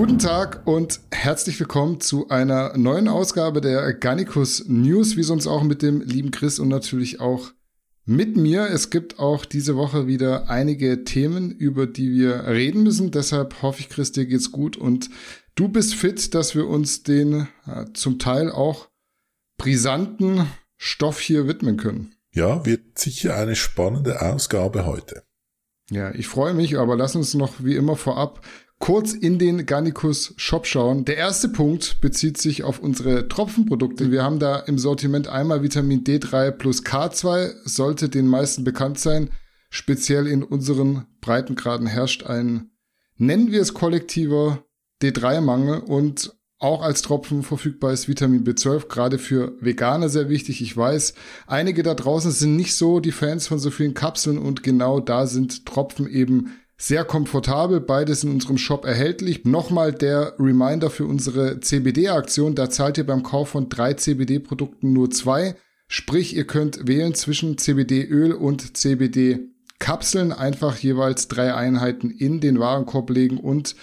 Guten Tag und herzlich willkommen zu einer neuen Ausgabe der Garnicus News, wie sonst auch mit dem lieben Chris und natürlich auch mit mir. Es gibt auch diese Woche wieder einige Themen, über die wir reden müssen. Deshalb hoffe ich, Chris, dir geht's gut und du bist fit, dass wir uns den äh, zum Teil auch brisanten Stoff hier widmen können. Ja, wird sicher eine spannende Ausgabe heute. Ja, ich freue mich, aber lass uns noch wie immer vorab kurz in den Garnicus Shop schauen. Der erste Punkt bezieht sich auf unsere Tropfenprodukte. Wir haben da im Sortiment einmal Vitamin D3 plus K2, sollte den meisten bekannt sein. Speziell in unseren Breitengraden herrscht ein, nennen wir es kollektiver D3-Mangel und auch als Tropfen verfügbar ist Vitamin B12, gerade für Veganer sehr wichtig. Ich weiß, einige da draußen sind nicht so die Fans von so vielen Kapseln und genau da sind Tropfen eben sehr komfortabel, beides in unserem Shop erhältlich. Nochmal der Reminder für unsere CBD-Aktion. Da zahlt ihr beim Kauf von drei CBD-Produkten nur zwei. Sprich, ihr könnt wählen zwischen CBD-Öl und CBD-Kapseln. Einfach jeweils drei Einheiten in den Warenkorb legen und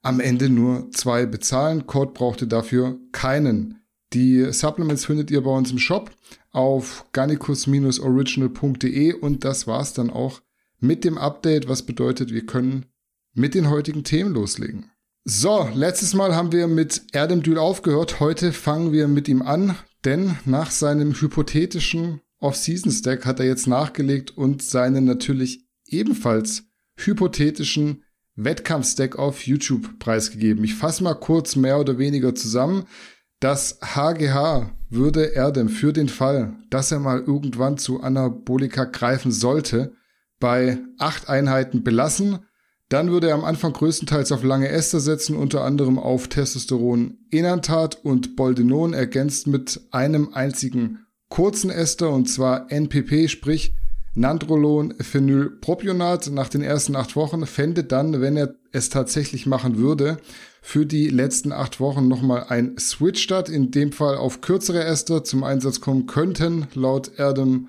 am Ende nur zwei bezahlen. Code braucht ihr dafür keinen. Die Supplements findet ihr bei uns im Shop auf garnicus-original.de und das war's dann auch mit dem Update, was bedeutet, wir können mit den heutigen Themen loslegen. So, letztes Mal haben wir mit Erdemdül aufgehört. Heute fangen wir mit ihm an, denn nach seinem hypothetischen Off-Season-Stack hat er jetzt nachgelegt und seinen natürlich ebenfalls hypothetischen Wettkampf-Stack auf YouTube preisgegeben. Ich fasse mal kurz mehr oder weniger zusammen. Das HGH würde Erdem für den Fall, dass er mal irgendwann zu Anabolika greifen sollte, bei acht Einheiten belassen. Dann würde er am Anfang größtenteils auf lange Ester setzen, unter anderem auf Testosteron Enantat und Boldenon, ergänzt mit einem einzigen kurzen Ester, und zwar NPP, sprich Nandrolon Phenylpropionat nach den ersten acht Wochen, fände dann, wenn er es tatsächlich machen würde, für die letzten acht Wochen nochmal ein Switch statt, in dem Fall auf kürzere Ester zum Einsatz kommen könnten, laut Erdem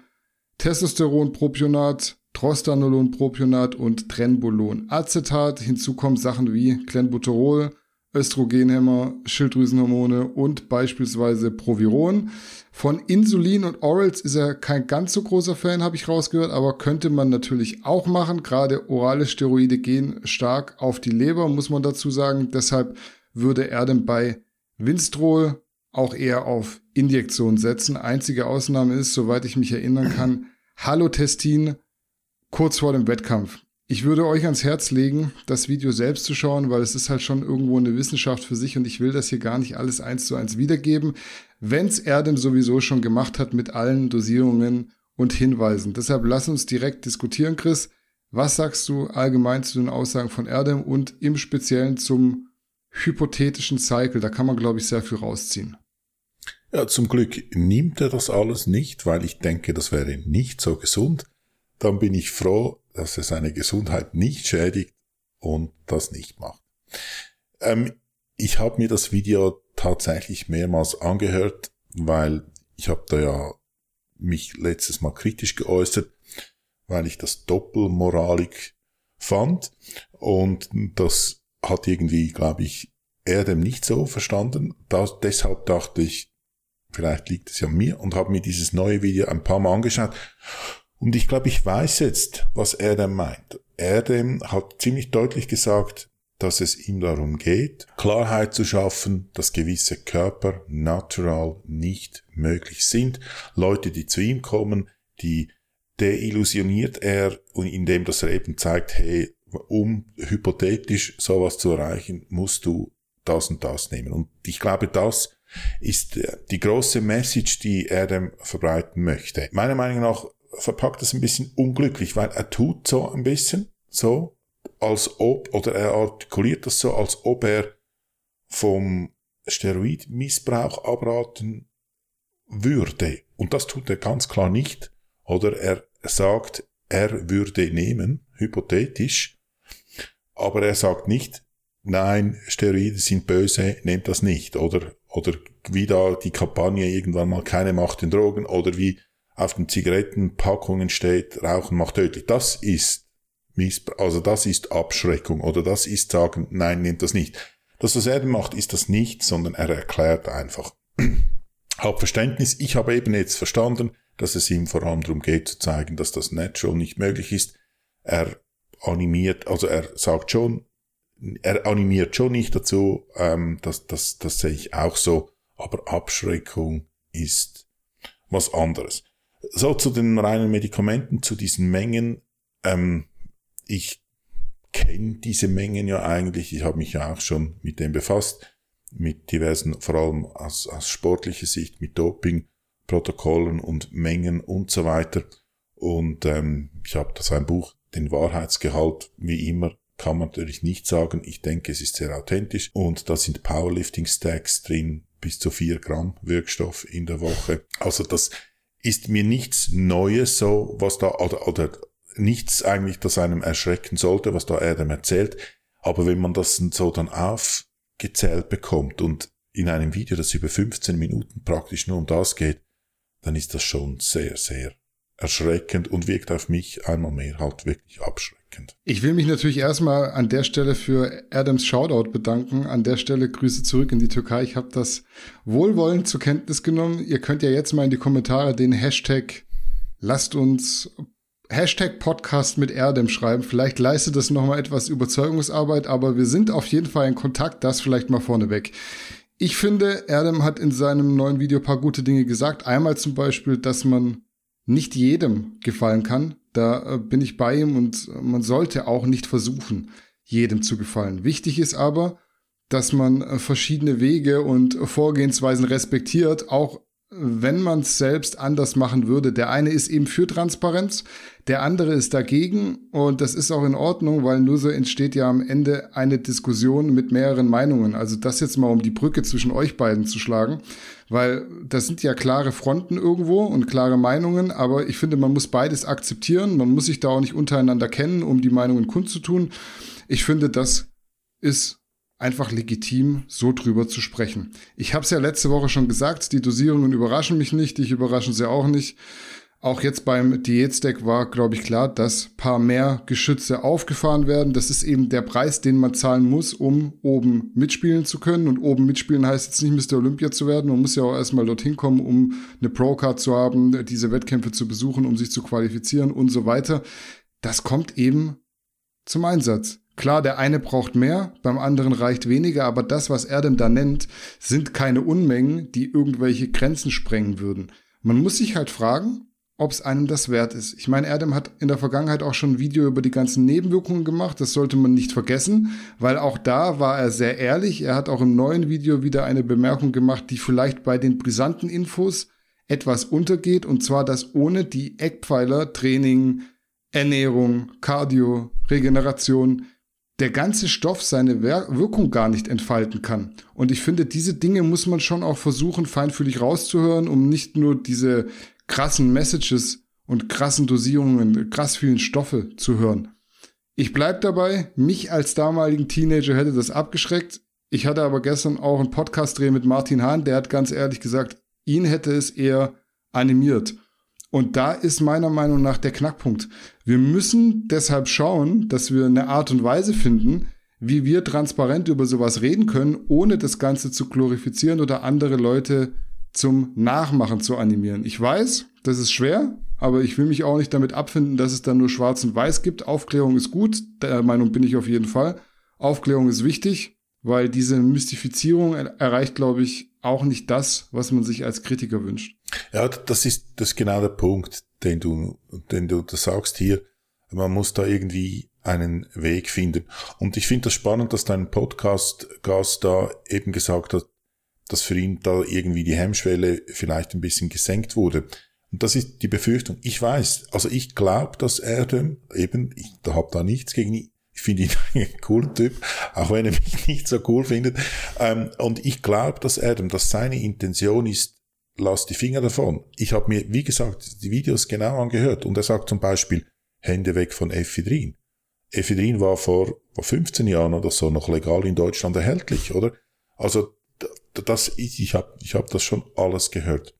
Testosteronpropionat, Trostanolon, Propionat und Trenbolon Acetat. Hinzu kommen Sachen wie Clenbuterol, Östrogenhemmer, Schilddrüsenhormone und beispielsweise Proviron. Von Insulin und Orals ist er kein ganz so großer Fan, habe ich rausgehört, aber könnte man natürlich auch machen. Gerade orale Steroide gehen stark auf die Leber, muss man dazu sagen. Deshalb würde er denn bei Winstrol auch eher auf Injektion setzen. Einzige Ausnahme ist, soweit ich mich erinnern kann, Halotestin kurz vor dem Wettkampf. Ich würde euch ans Herz legen, das Video selbst zu schauen, weil es ist halt schon irgendwo eine Wissenschaft für sich und ich will das hier gar nicht alles eins zu eins wiedergeben, wenn es Erdem sowieso schon gemacht hat mit allen Dosierungen und Hinweisen. Deshalb lass uns direkt diskutieren, Chris. Was sagst du allgemein zu den Aussagen von Erdem und im Speziellen zum hypothetischen Cycle? Da kann man, glaube ich, sehr viel rausziehen. Ja, zum Glück nimmt er das alles nicht, weil ich denke, das wäre nicht so gesund dann bin ich froh, dass er seine Gesundheit nicht schädigt und das nicht macht. Ähm, ich habe mir das Video tatsächlich mehrmals angehört, weil ich habe da ja mich letztes Mal kritisch geäußert, weil ich das doppelmoralig fand und das hat irgendwie, glaube ich, er dem nicht so verstanden. Das, deshalb dachte ich, vielleicht liegt es ja an mir und habe mir dieses neue Video ein paar Mal angeschaut und ich glaube, ich weiß jetzt, was denn meint. Er hat ziemlich deutlich gesagt, dass es ihm darum geht, Klarheit zu schaffen, dass gewisse Körper natural nicht möglich sind. Leute, die zu ihm kommen, die deillusioniert er indem dass er eben zeigt, hey, um hypothetisch sowas zu erreichen, musst du das und das nehmen. Und ich glaube, das ist die große Message, die dem verbreiten möchte. Meiner Meinung nach verpackt es ein bisschen unglücklich, weil er tut so ein bisschen so, als ob, oder er artikuliert das so, als ob er vom Steroidmissbrauch abraten würde. Und das tut er ganz klar nicht. Oder er sagt, er würde nehmen, hypothetisch, aber er sagt nicht, nein, Steroide sind böse, nehmt das nicht. Oder, oder wie da die Kampagne irgendwann mal keine Macht den Drogen, oder wie auf den Zigarettenpackungen steht, Rauchen macht tödlich. Das ist Missbrauch, also das ist Abschreckung oder das ist sagen, nein, nehmt das nicht. Das, was er macht, ist das nicht, sondern er erklärt einfach. Hab Verständnis. Ich habe eben jetzt verstanden, dass es ihm vor allem darum geht zu zeigen, dass das Natural nicht möglich ist. Er animiert, also er sagt schon, er animiert schon nicht dazu, ähm, das, das, das sehe ich auch so, aber Abschreckung ist was anderes. So zu den reinen Medikamenten, zu diesen Mengen. Ähm, ich kenne diese Mengen ja eigentlich. Ich habe mich ja auch schon mit dem befasst, mit diversen, vor allem aus, aus sportlicher Sicht, mit Dopingprotokollen und Mengen und so weiter. Und ähm, ich habe da ein Buch, den Wahrheitsgehalt, wie immer, kann man natürlich nicht sagen. Ich denke, es ist sehr authentisch. Und da sind Powerlifting-Stacks drin, bis zu vier Gramm Wirkstoff in der Woche. Also das ist mir nichts Neues so, was da, oder, oder nichts eigentlich, das einem erschrecken sollte, was da Adam erzählt. Aber wenn man das so dann aufgezählt bekommt und in einem Video, das über 15 Minuten praktisch nur um das geht, dann ist das schon sehr, sehr erschreckend und wirkt auf mich einmal mehr halt wirklich abschreckend. Ich will mich natürlich erstmal an der Stelle für Adams Shoutout bedanken. An der Stelle Grüße zurück in die Türkei. Ich habe das wohlwollend zur Kenntnis genommen. Ihr könnt ja jetzt mal in die Kommentare den Hashtag lasst uns Hashtag Podcast mit Erdem schreiben. Vielleicht leistet das nochmal etwas Überzeugungsarbeit, aber wir sind auf jeden Fall in Kontakt. Das vielleicht mal vorneweg. Ich finde, Erdem hat in seinem neuen Video paar gute Dinge gesagt. Einmal zum Beispiel, dass man nicht jedem gefallen kann. Da äh, bin ich bei ihm und man sollte auch nicht versuchen, jedem zu gefallen. Wichtig ist aber, dass man äh, verschiedene Wege und Vorgehensweisen respektiert, auch wenn man es selbst anders machen würde. Der eine ist eben für Transparenz, der andere ist dagegen und das ist auch in Ordnung, weil nur so entsteht ja am Ende eine Diskussion mit mehreren Meinungen. Also das jetzt mal um die Brücke zwischen euch beiden zu schlagen, weil das sind ja klare Fronten irgendwo und klare Meinungen, aber ich finde, man muss beides akzeptieren, man muss sich da auch nicht untereinander kennen, um die Meinungen kundzutun. Ich finde, das ist einfach legitim, so drüber zu sprechen. Ich habe es ja letzte Woche schon gesagt, die Dosierungen überraschen mich nicht, ich überraschen sie auch nicht. Auch jetzt beim Diätstack war, glaube ich, klar, dass paar mehr Geschütze aufgefahren werden. Das ist eben der Preis, den man zahlen muss, um oben mitspielen zu können. Und oben mitspielen heißt jetzt nicht Mr. Olympia zu werden. Man muss ja auch erstmal dorthin kommen, um eine Pro-Card zu haben, diese Wettkämpfe zu besuchen, um sich zu qualifizieren und so weiter. Das kommt eben zum Einsatz. Klar, der eine braucht mehr, beim anderen reicht weniger, aber das, was er denn da nennt, sind keine Unmengen, die irgendwelche Grenzen sprengen würden. Man muss sich halt fragen, ob es einem das wert ist. Ich meine, Adam hat in der Vergangenheit auch schon ein Video über die ganzen Nebenwirkungen gemacht. Das sollte man nicht vergessen, weil auch da war er sehr ehrlich. Er hat auch im neuen Video wieder eine Bemerkung gemacht, die vielleicht bei den brisanten Infos etwas untergeht. Und zwar, dass ohne die Eckpfeiler Training, Ernährung, Cardio, Regeneration der ganze Stoff seine Wirkung gar nicht entfalten kann. Und ich finde, diese Dinge muss man schon auch versuchen, feinfühlig rauszuhören, um nicht nur diese krassen Messages und krassen Dosierungen, krass vielen Stoffe zu hören. Ich bleib dabei, mich als damaligen Teenager hätte das abgeschreckt. Ich hatte aber gestern auch einen Podcast-Dreh mit Martin Hahn, der hat ganz ehrlich gesagt, ihn hätte es eher animiert. Und da ist meiner Meinung nach der Knackpunkt. Wir müssen deshalb schauen, dass wir eine Art und Weise finden, wie wir transparent über sowas reden können, ohne das Ganze zu glorifizieren oder andere Leute zum Nachmachen zu animieren. Ich weiß, das ist schwer, aber ich will mich auch nicht damit abfinden, dass es dann nur schwarz und weiß gibt. Aufklärung ist gut, der Meinung bin ich auf jeden Fall. Aufklärung ist wichtig, weil diese Mystifizierung erreicht, glaube ich, auch nicht das, was man sich als Kritiker wünscht. Ja, das ist, das genau der Punkt, den du, den du da sagst hier. Man muss da irgendwie einen Weg finden. Und ich finde das spannend, dass dein Podcast-Gast da eben gesagt hat, dass für ihn da irgendwie die Hemmschwelle vielleicht ein bisschen gesenkt wurde. Und das ist die Befürchtung. Ich weiß, also ich glaube, dass er dem eben, ich da habe da nichts gegen ihn, ich finde ihn einen coolen Typ, auch wenn er mich nicht so cool findet. Ähm, und ich glaube, dass Adam, dass seine Intention ist, lass die Finger davon. Ich habe mir, wie gesagt, die Videos genau angehört und er sagt zum Beispiel, Hände weg von Ephedrin. Ephedrin war vor, vor 15 Jahren oder so noch legal in Deutschland erhältlich, oder? Also das, ich, habe ich hab das schon alles gehört.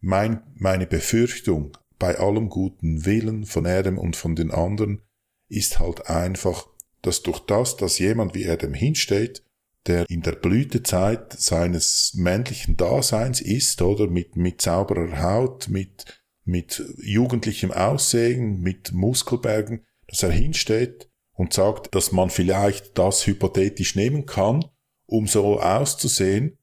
Mein, meine Befürchtung bei allem guten Willen von Adam und von den anderen ist halt einfach, dass durch das, dass jemand wie Adam hinsteht der in der Blütezeit seines männlichen Daseins ist, oder mit, mit sauberer Haut, mit, mit jugendlichem Aussehen, mit Muskelbergen, dass er hinsteht und sagt, dass man vielleicht das hypothetisch nehmen kann, um so auszusehen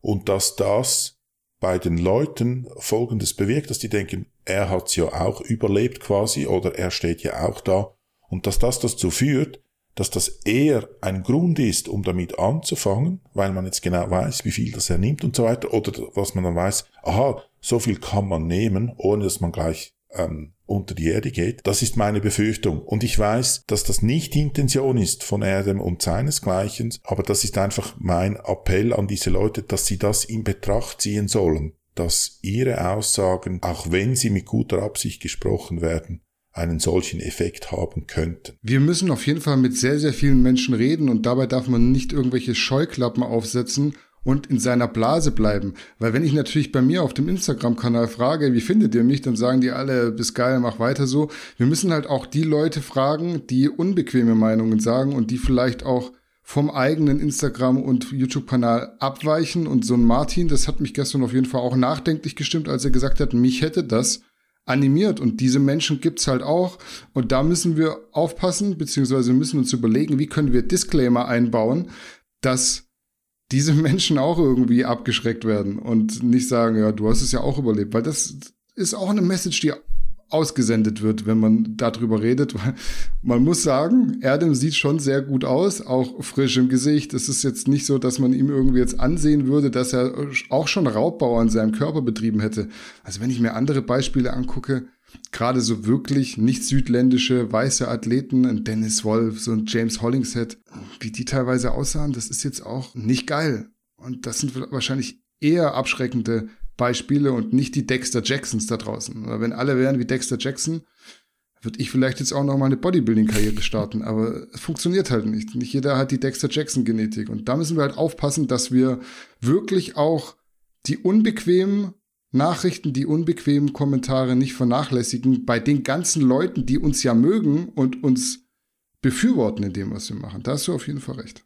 und dass das bei den Leuten Folgendes bewirkt, dass die denken, er hat's ja auch überlebt quasi oder er steht ja auch da. Und dass das dazu führt, dass das eher ein Grund ist, um damit anzufangen, weil man jetzt genau weiß, wie viel das er nimmt und so weiter, oder was man dann weiß, aha, so viel kann man nehmen, ohne dass man gleich ähm, unter die Erde geht. Das ist meine Befürchtung. Und ich weiß, dass das nicht Intention ist von Adam und seinesgleichen, aber das ist einfach mein Appell an diese Leute, dass sie das in Betracht ziehen sollen, dass ihre Aussagen, auch wenn sie mit guter Absicht gesprochen werden, einen solchen Effekt haben könnten. Wir müssen auf jeden Fall mit sehr, sehr vielen Menschen reden und dabei darf man nicht irgendwelche Scheuklappen aufsetzen und in seiner Blase bleiben. Weil wenn ich natürlich bei mir auf dem Instagram-Kanal frage, wie findet ihr mich, dann sagen die alle, bis geil, mach weiter so. Wir müssen halt auch die Leute fragen, die unbequeme Meinungen sagen und die vielleicht auch vom eigenen Instagram- und YouTube-Kanal abweichen. Und so ein Martin, das hat mich gestern auf jeden Fall auch nachdenklich gestimmt, als er gesagt hat, mich hätte das animiert. Und diese Menschen gibt's halt auch. Und da müssen wir aufpassen, beziehungsweise müssen uns überlegen, wie können wir Disclaimer einbauen, dass diese Menschen auch irgendwie abgeschreckt werden und nicht sagen, ja, du hast es ja auch überlebt. Weil das ist auch eine Message, die ausgesendet wird, wenn man darüber redet. Man muss sagen, Erdem sieht schon sehr gut aus, auch frisch im Gesicht. Es ist jetzt nicht so, dass man ihm irgendwie jetzt ansehen würde, dass er auch schon Raubbau an seinem Körper betrieben hätte. Also wenn ich mir andere Beispiele angucke, gerade so wirklich nicht südländische weiße Athleten, ein Dennis Wolf, so ein James Hollingshead, wie die teilweise aussahen, das ist jetzt auch nicht geil. Und das sind wahrscheinlich eher abschreckende Beispiele und nicht die Dexter Jacksons da draußen. Oder wenn alle wären wie Dexter Jackson, würde ich vielleicht jetzt auch noch mal eine Bodybuilding-Karriere starten, aber es funktioniert halt nicht. Nicht jeder hat die Dexter Jackson-Genetik. Und da müssen wir halt aufpassen, dass wir wirklich auch die unbequemen Nachrichten, die unbequemen Kommentare nicht vernachlässigen bei den ganzen Leuten, die uns ja mögen und uns befürworten in dem, was wir machen. Da hast du auf jeden Fall recht.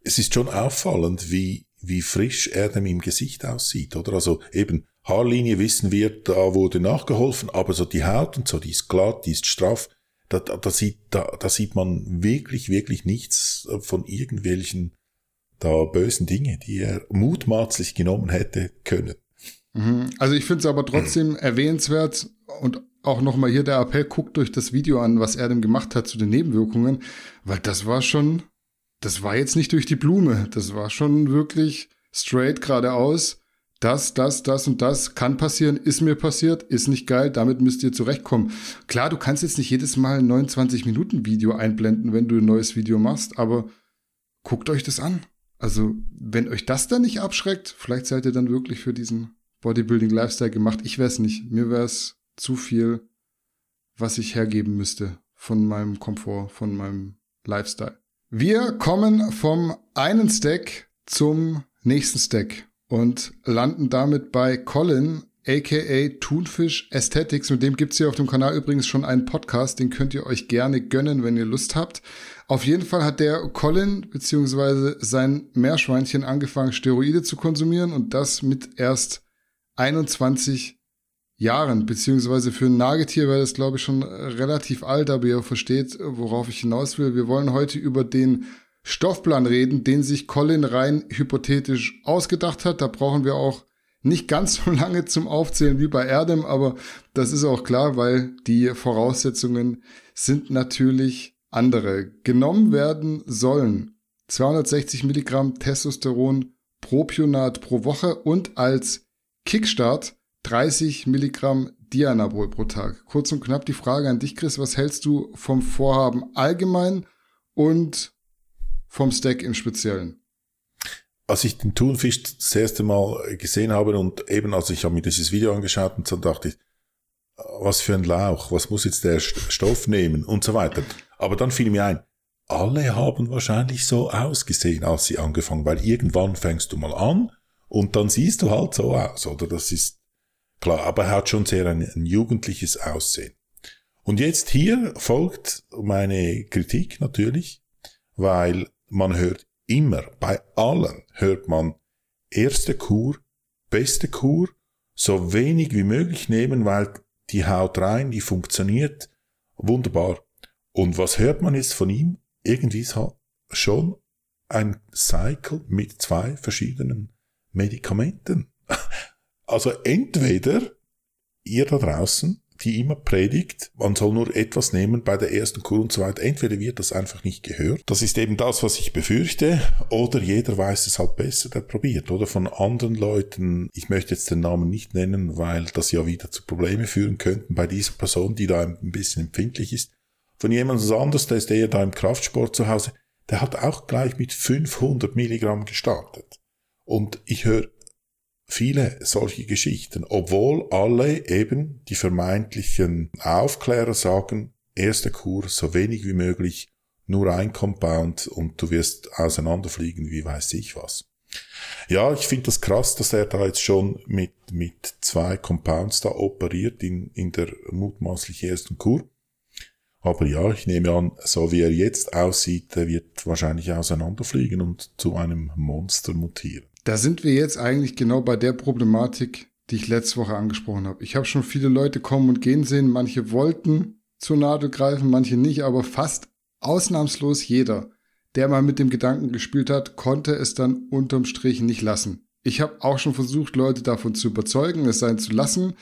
Es ist schon auffallend, wie wie frisch er dem im Gesicht aussieht, oder? Also eben Haarlinie wissen wir, da wurde nachgeholfen, aber so die Haut und so, die ist glatt, die ist straff. Da, da, da, sieht, da, da sieht man wirklich, wirklich nichts von irgendwelchen da bösen Dinge, die er mutmaßlich genommen hätte können. Also ich finde es aber trotzdem erwähnenswert und auch nochmal hier der Appell, guckt euch das Video an, was er denn gemacht hat zu den Nebenwirkungen, weil das war schon das war jetzt nicht durch die Blume. Das war schon wirklich straight geradeaus. Das, das, das und das kann passieren, ist mir passiert, ist nicht geil, damit müsst ihr zurechtkommen. Klar, du kannst jetzt nicht jedes Mal ein 29-Minuten-Video einblenden, wenn du ein neues Video machst, aber guckt euch das an. Also, wenn euch das dann nicht abschreckt, vielleicht seid ihr dann wirklich für diesen Bodybuilding-Lifestyle gemacht. Ich weiß nicht. Mir wäre es zu viel, was ich hergeben müsste von meinem Komfort, von meinem Lifestyle. Wir kommen vom einen Stack zum nächsten Stack und landen damit bei Colin, aka Thunfisch Aesthetics. Mit dem gibt's hier auf dem Kanal übrigens schon einen Podcast, den könnt ihr euch gerne gönnen, wenn ihr Lust habt. Auf jeden Fall hat der Colin bzw. sein Meerschweinchen angefangen, Steroide zu konsumieren und das mit erst 21 Jahren, beziehungsweise für ein Nagetier wäre das, glaube ich, schon relativ alt, aber ihr versteht, worauf ich hinaus will. Wir wollen heute über den Stoffplan reden, den sich Colin rein hypothetisch ausgedacht hat. Da brauchen wir auch nicht ganz so lange zum Aufzählen wie bei Erdem, aber das ist auch klar, weil die Voraussetzungen sind natürlich andere. Genommen werden sollen 260 Milligramm Testosteron Propionat pro Woche und als Kickstart 30 Milligramm Dianabol pro Tag. Kurz und knapp die Frage an dich, Chris, was hältst du vom Vorhaben allgemein und vom Stack im Speziellen? Als ich den Thunfisch das erste Mal gesehen habe und eben als ich mir dieses Video angeschaut und dann dachte ich, was für ein Lauch, was muss jetzt der Stoff nehmen und so weiter. Aber dann fiel mir ein, alle haben wahrscheinlich so ausgesehen, als sie angefangen, weil irgendwann fängst du mal an und dann siehst du halt so aus, oder? Das ist Klar, aber er hat schon sehr ein, ein jugendliches Aussehen. Und jetzt hier folgt meine Kritik natürlich, weil man hört immer, bei allen hört man erste Kur, beste Kur, so wenig wie möglich nehmen, weil die haut rein, die funktioniert, wunderbar. Und was hört man jetzt von ihm? Irgendwie ist schon ein Cycle mit zwei verschiedenen Medikamenten. Also entweder ihr da draußen die immer predigt, man soll nur etwas nehmen bei der ersten Kur und so weiter. Entweder wird das einfach nicht gehört. Das ist eben das, was ich befürchte. Oder jeder weiß es halt besser, der probiert. Oder von anderen Leuten, ich möchte jetzt den Namen nicht nennen, weil das ja wieder zu Probleme führen könnten bei dieser Person, die da ein bisschen empfindlich ist. Von jemand anders, der ist eher da im Kraftsport zu Hause, der hat auch gleich mit 500 Milligramm gestartet. Und ich höre viele solche Geschichten, obwohl alle eben die vermeintlichen Aufklärer sagen, erste Kur so wenig wie möglich, nur ein Compound und du wirst auseinanderfliegen, wie weiß ich was. Ja, ich finde das krass, dass er da jetzt schon mit, mit zwei Compounds da operiert in, in der mutmaßlich ersten Kur. Aber ja, ich nehme an, so wie er jetzt aussieht, er wird wahrscheinlich auseinanderfliegen und zu einem Monster mutieren. Da sind wir jetzt eigentlich genau bei der Problematik, die ich letzte Woche angesprochen habe. Ich habe schon viele Leute kommen und gehen sehen. Manche wollten zur Nadel greifen, manche nicht, aber fast ausnahmslos jeder, der mal mit dem Gedanken gespielt hat, konnte es dann unterm Strich nicht lassen. Ich habe auch schon versucht, Leute davon zu überzeugen, es sein zu lassen,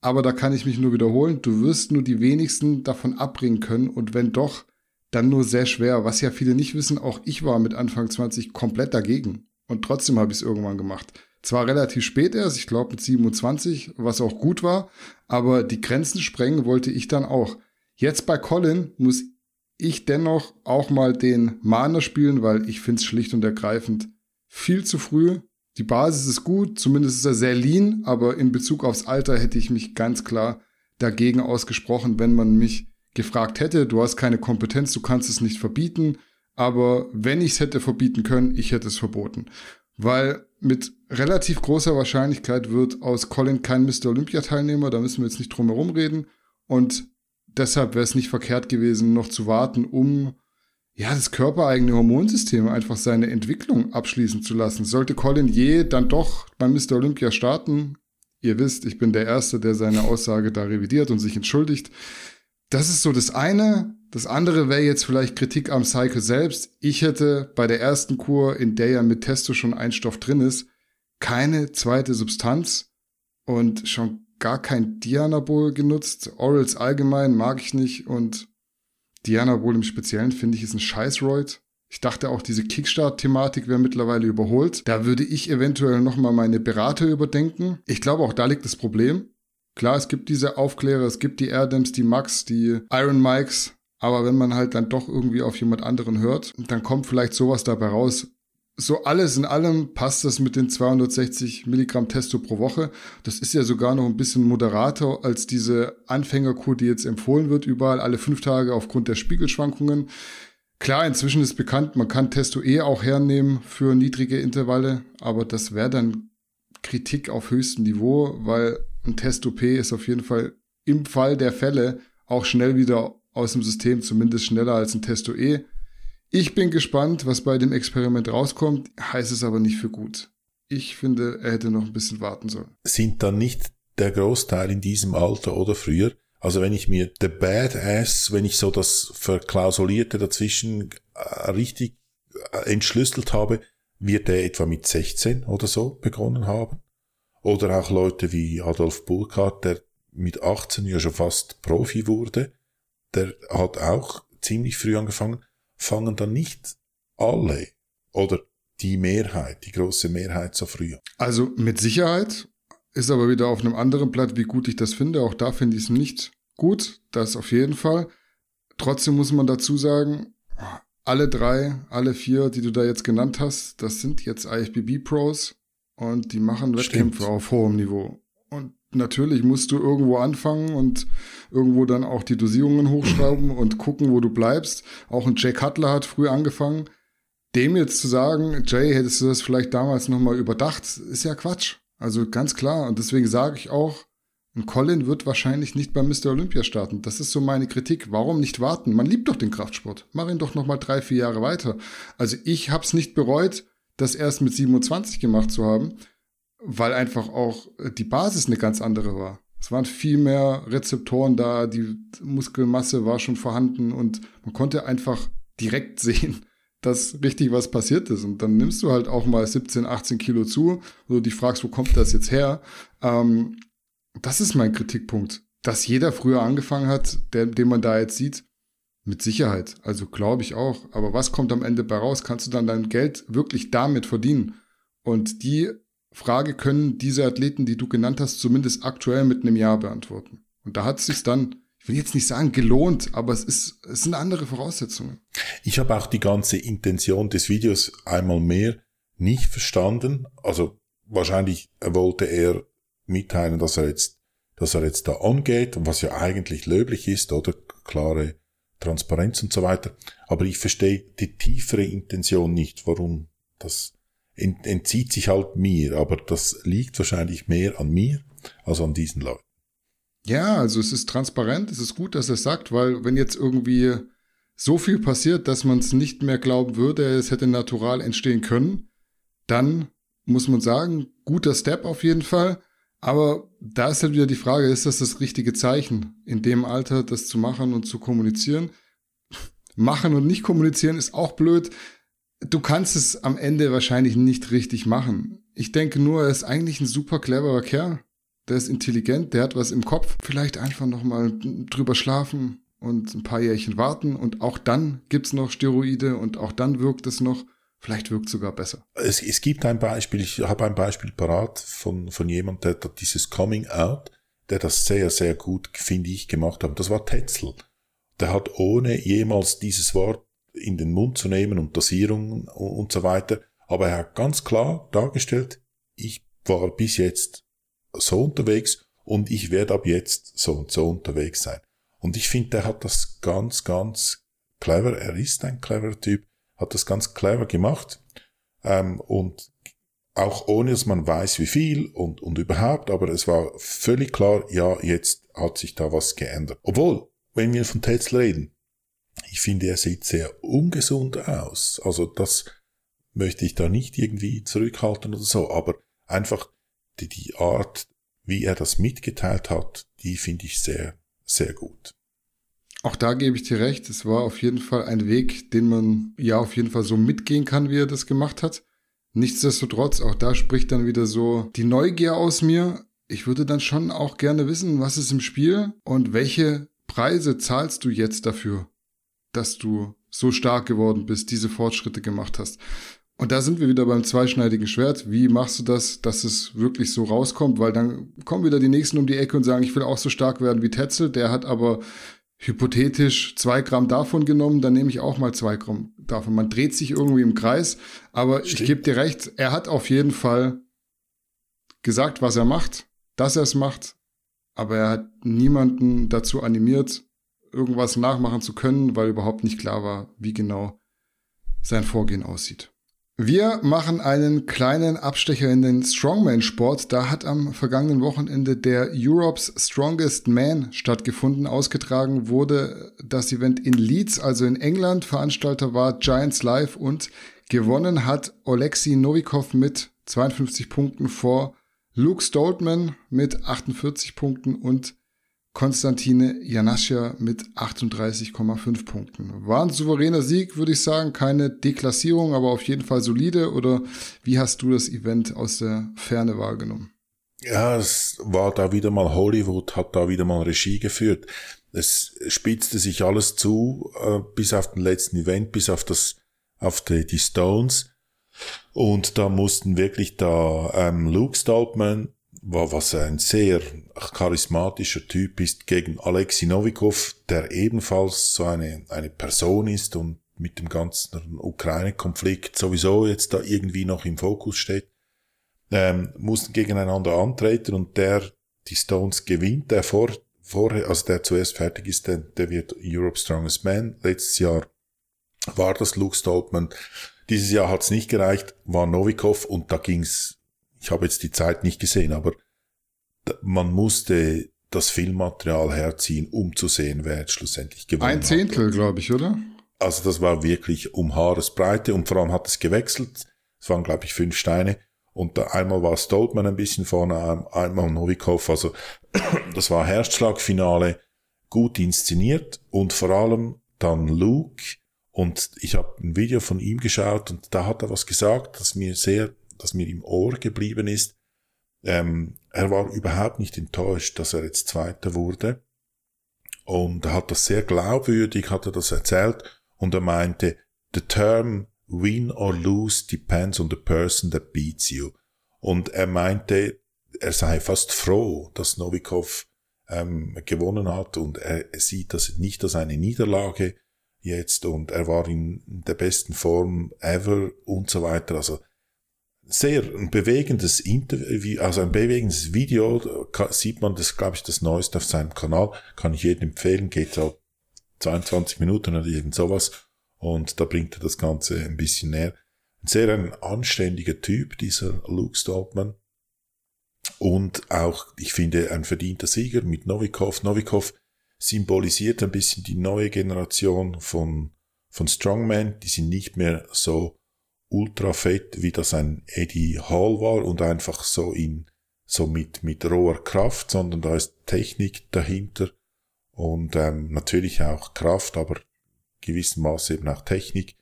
aber da kann ich mich nur wiederholen, du wirst nur die wenigsten davon abbringen können und wenn doch, dann nur sehr schwer. Was ja viele nicht wissen, auch ich war mit Anfang 20 komplett dagegen. Und trotzdem habe ich es irgendwann gemacht. Zwar relativ spät erst, ich glaube mit 27, was auch gut war, aber die Grenzen sprengen wollte ich dann auch. Jetzt bei Colin muss ich dennoch auch mal den Mahner spielen, weil ich finde es schlicht und ergreifend viel zu früh. Die Basis ist gut, zumindest ist er sehr lean, aber in Bezug aufs Alter hätte ich mich ganz klar dagegen ausgesprochen, wenn man mich gefragt hätte, du hast keine Kompetenz, du kannst es nicht verbieten, aber wenn ich es hätte verbieten können, ich hätte es verboten. Weil mit relativ großer Wahrscheinlichkeit wird aus Colin kein Mr. Olympia-Teilnehmer, da müssen wir jetzt nicht drum herum reden. Und deshalb wäre es nicht verkehrt gewesen, noch zu warten, um ja, das körpereigene Hormonsystem einfach seine Entwicklung abschließen zu lassen. Sollte Colin je dann doch beim Mr. Olympia starten, ihr wisst, ich bin der Erste, der seine Aussage da revidiert und sich entschuldigt. Das ist so das eine. Das andere wäre jetzt vielleicht Kritik am Cycle selbst. Ich hätte bei der ersten Kur, in der ja mit Testo schon ein Stoff drin ist, keine zweite Substanz und schon gar kein Dianabol genutzt. Orals allgemein mag ich nicht und Dianabol im Speziellen finde ich ist ein Scheißroid. Ich dachte auch, diese Kickstart-Thematik wäre mittlerweile überholt. Da würde ich eventuell nochmal meine Berater überdenken. Ich glaube, auch da liegt das Problem. Klar, es gibt diese Aufklärer, es gibt die Airdems, die Max, die Iron Mikes, aber wenn man halt dann doch irgendwie auf jemand anderen hört, dann kommt vielleicht sowas dabei raus. So alles in allem passt das mit den 260 Milligramm Testo pro Woche. Das ist ja sogar noch ein bisschen moderater als diese Anfängerkur, die jetzt empfohlen wird, überall alle fünf Tage aufgrund der Spiegelschwankungen. Klar, inzwischen ist bekannt, man kann Testo E auch hernehmen für niedrige Intervalle, aber das wäre dann Kritik auf höchstem Niveau, weil ein Testo P ist auf jeden Fall im Fall der Fälle auch schnell wieder aus dem System, zumindest schneller als ein Testo E. Ich bin gespannt, was bei dem Experiment rauskommt, heißt es aber nicht für gut. Ich finde, er hätte noch ein bisschen warten sollen. Sind dann nicht der Großteil in diesem Alter oder früher? Also wenn ich mir The Badass, wenn ich so das Verklausulierte dazwischen äh, richtig äh, entschlüsselt habe, wird er etwa mit 16 oder so begonnen haben? Oder auch Leute wie Adolf Burkhardt, der mit 18 ja schon fast Profi wurde der hat auch ziemlich früh angefangen, fangen dann nicht alle oder die Mehrheit, die große Mehrheit so früh. Also mit Sicherheit ist aber wieder auf einem anderen Blatt, wie gut ich das finde. Auch da finde ich es nicht gut, das auf jeden Fall. Trotzdem muss man dazu sagen, alle drei, alle vier, die du da jetzt genannt hast, das sind jetzt IFBB-Pros und die machen Wettkämpfe auf hohem Niveau. Und natürlich musst du irgendwo anfangen und irgendwo dann auch die Dosierungen hochschrauben und gucken, wo du bleibst. Auch ein Jay Cutler hat früh angefangen. Dem jetzt zu sagen, Jay, hättest du das vielleicht damals nochmal überdacht, ist ja Quatsch. Also ganz klar. Und deswegen sage ich auch, Ein Colin wird wahrscheinlich nicht bei Mr. Olympia starten. Das ist so meine Kritik. Warum nicht warten? Man liebt doch den Kraftsport. Mach ihn doch noch mal drei, vier Jahre weiter. Also ich hab's nicht bereut, das erst mit 27 gemacht zu haben, weil einfach auch die Basis eine ganz andere war. Es waren viel mehr Rezeptoren da, die Muskelmasse war schon vorhanden und man konnte einfach direkt sehen, dass richtig was passiert ist. Und dann nimmst du halt auch mal 17, 18 Kilo zu, wo du dich fragst, wo kommt das jetzt her? Ähm, das ist mein Kritikpunkt. Dass jeder früher angefangen hat, der, den man da jetzt sieht, mit Sicherheit. Also glaube ich auch. Aber was kommt am Ende bei raus? Kannst du dann dein Geld wirklich damit verdienen? Und die Frage können diese Athleten, die du genannt hast, zumindest aktuell mit einem Ja beantworten. Und da hat es sich dann, ich will jetzt nicht sagen gelohnt, aber es ist, es sind andere Voraussetzungen. Ich habe auch die ganze Intention des Videos einmal mehr nicht verstanden. Also wahrscheinlich wollte er mitteilen, dass er jetzt, dass er jetzt da angeht, was ja eigentlich löblich ist, oder klare Transparenz und so weiter. Aber ich verstehe die tiefere Intention nicht, warum das entzieht sich halt mir, aber das liegt wahrscheinlich mehr an mir als an diesen Leuten. Ja, also es ist transparent, es ist gut, dass er sagt, weil wenn jetzt irgendwie so viel passiert, dass man es nicht mehr glauben würde, es hätte natural entstehen können, dann muss man sagen, guter Step auf jeden Fall. Aber da ist halt wieder die Frage, ist das das richtige Zeichen, in dem Alter das zu machen und zu kommunizieren? Machen und nicht kommunizieren ist auch blöd du kannst es am Ende wahrscheinlich nicht richtig machen. Ich denke nur, er ist eigentlich ein super cleverer Kerl. Der ist intelligent, der hat was im Kopf. Vielleicht einfach nochmal drüber schlafen und ein paar Jährchen warten und auch dann gibt's noch Steroide und auch dann wirkt es noch. Vielleicht wirkt sogar besser. Es, es gibt ein Beispiel, ich habe ein Beispiel parat von, von jemand, der, der dieses Coming Out, der das sehr, sehr gut, finde ich, gemacht hat. Das war Tetzel. Der hat ohne jemals dieses Wort in den Mund zu nehmen und Dosierungen und so weiter. Aber er hat ganz klar dargestellt, ich war bis jetzt so unterwegs und ich werde ab jetzt so und so unterwegs sein. Und ich finde, der hat das ganz, ganz clever, er ist ein cleverer Typ, hat das ganz clever gemacht ähm, und auch ohne, dass man weiß, wie viel und, und überhaupt, aber es war völlig klar, ja, jetzt hat sich da was geändert. Obwohl, wenn wir von Tesla reden, ich finde, er sieht sehr ungesund aus. Also das möchte ich da nicht irgendwie zurückhalten oder so, aber einfach die, die Art, wie er das mitgeteilt hat, die finde ich sehr, sehr gut. Auch da gebe ich dir recht. Es war auf jeden Fall ein Weg, den man ja auf jeden Fall so mitgehen kann, wie er das gemacht hat. Nichtsdestotrotz, auch da spricht dann wieder so die Neugier aus mir. Ich würde dann schon auch gerne wissen, was ist im Spiel und welche Preise zahlst du jetzt dafür? Dass du so stark geworden bist, diese Fortschritte gemacht hast. Und da sind wir wieder beim zweischneidigen Schwert. Wie machst du das, dass es wirklich so rauskommt? Weil dann kommen wieder die Nächsten um die Ecke und sagen, ich will auch so stark werden wie Tetzel. Der hat aber hypothetisch zwei Gramm davon genommen, dann nehme ich auch mal zwei Gramm davon. Man dreht sich irgendwie im Kreis. Aber Stimmt. ich gebe dir recht, er hat auf jeden Fall gesagt, was er macht, dass er es macht. Aber er hat niemanden dazu animiert, irgendwas nachmachen zu können, weil überhaupt nicht klar war, wie genau sein Vorgehen aussieht. Wir machen einen kleinen Abstecher in den Strongman-Sport. Da hat am vergangenen Wochenende der Europe's Strongest Man stattgefunden. Ausgetragen wurde das Event in Leeds, also in England. Veranstalter war Giants Live und gewonnen hat Alexei Novikov mit 52 Punkten vor Luke Stoltman mit 48 Punkten und Konstantine Janascha mit 38,5 Punkten. War ein souveräner Sieg, würde ich sagen. Keine Deklassierung, aber auf jeden Fall solide. Oder wie hast du das Event aus der Ferne wahrgenommen? Ja, es war da wieder mal Hollywood, hat da wieder mal Regie geführt. Es spitzte sich alles zu, äh, bis auf den letzten Event, bis auf das, auf die, die Stones. Und da mussten wirklich da ähm, Luke Stoltman, was ein sehr charismatischer Typ ist, gegen Alexei Novikov, der ebenfalls so eine, eine Person ist und mit dem ganzen Ukraine-Konflikt sowieso jetzt da irgendwie noch im Fokus steht, ähm, mussten gegeneinander antreten und der die Stones gewinnt, der vor, vorher, also der zuerst fertig ist, der, der wird Europe Strongest Man. Letztes Jahr war das Luke Stoltman. Dieses Jahr hat's nicht gereicht, war Novikov und da ging's ich habe jetzt die Zeit nicht gesehen, aber man musste das Filmmaterial herziehen, um zu sehen, wer jetzt schlussendlich gewonnen hat. Ein Zehntel, glaube ich, oder? Also das war wirklich um Haaresbreite und vor allem hat es gewechselt. Es waren, glaube ich, fünf Steine. Und da einmal war Stoltman ein bisschen vorne, einmal Novikov. Also das war Herzschlagfinale, gut inszeniert und vor allem dann Luke. Und ich habe ein Video von ihm geschaut und da hat er was gesagt, das mir sehr, das mir im Ohr geblieben ist. Ähm, er war überhaupt nicht enttäuscht, dass er jetzt Zweiter wurde. Und er hat das sehr glaubwürdig, hat er das erzählt. Und er meinte, the term win or lose depends on the person that beats you. Und er meinte, er sei fast froh, dass Novikov ähm, gewonnen hat und er sieht das nicht als eine Niederlage jetzt und er war in der besten Form ever und so weiter. Also sehr ein bewegendes Interview, also ein bewegendes Video, sieht man das, glaube ich, das Neueste auf seinem Kanal, kann ich jedem empfehlen, geht so 22 Minuten oder irgend sowas und da bringt er das Ganze ein bisschen näher. Ein sehr ein anständiger Typ, dieser Luke Stoltman. Und auch, ich finde, ein verdienter Sieger mit Novikov. Novikov symbolisiert ein bisschen die neue Generation von, von Strongman. Die sind nicht mehr so ultra fett, wie das ein Eddie Hall war und einfach so in, so mit, mit roher Kraft, sondern da ist Technik dahinter und ähm, natürlich auch Kraft, aber gewissem Maße eben auch Technik.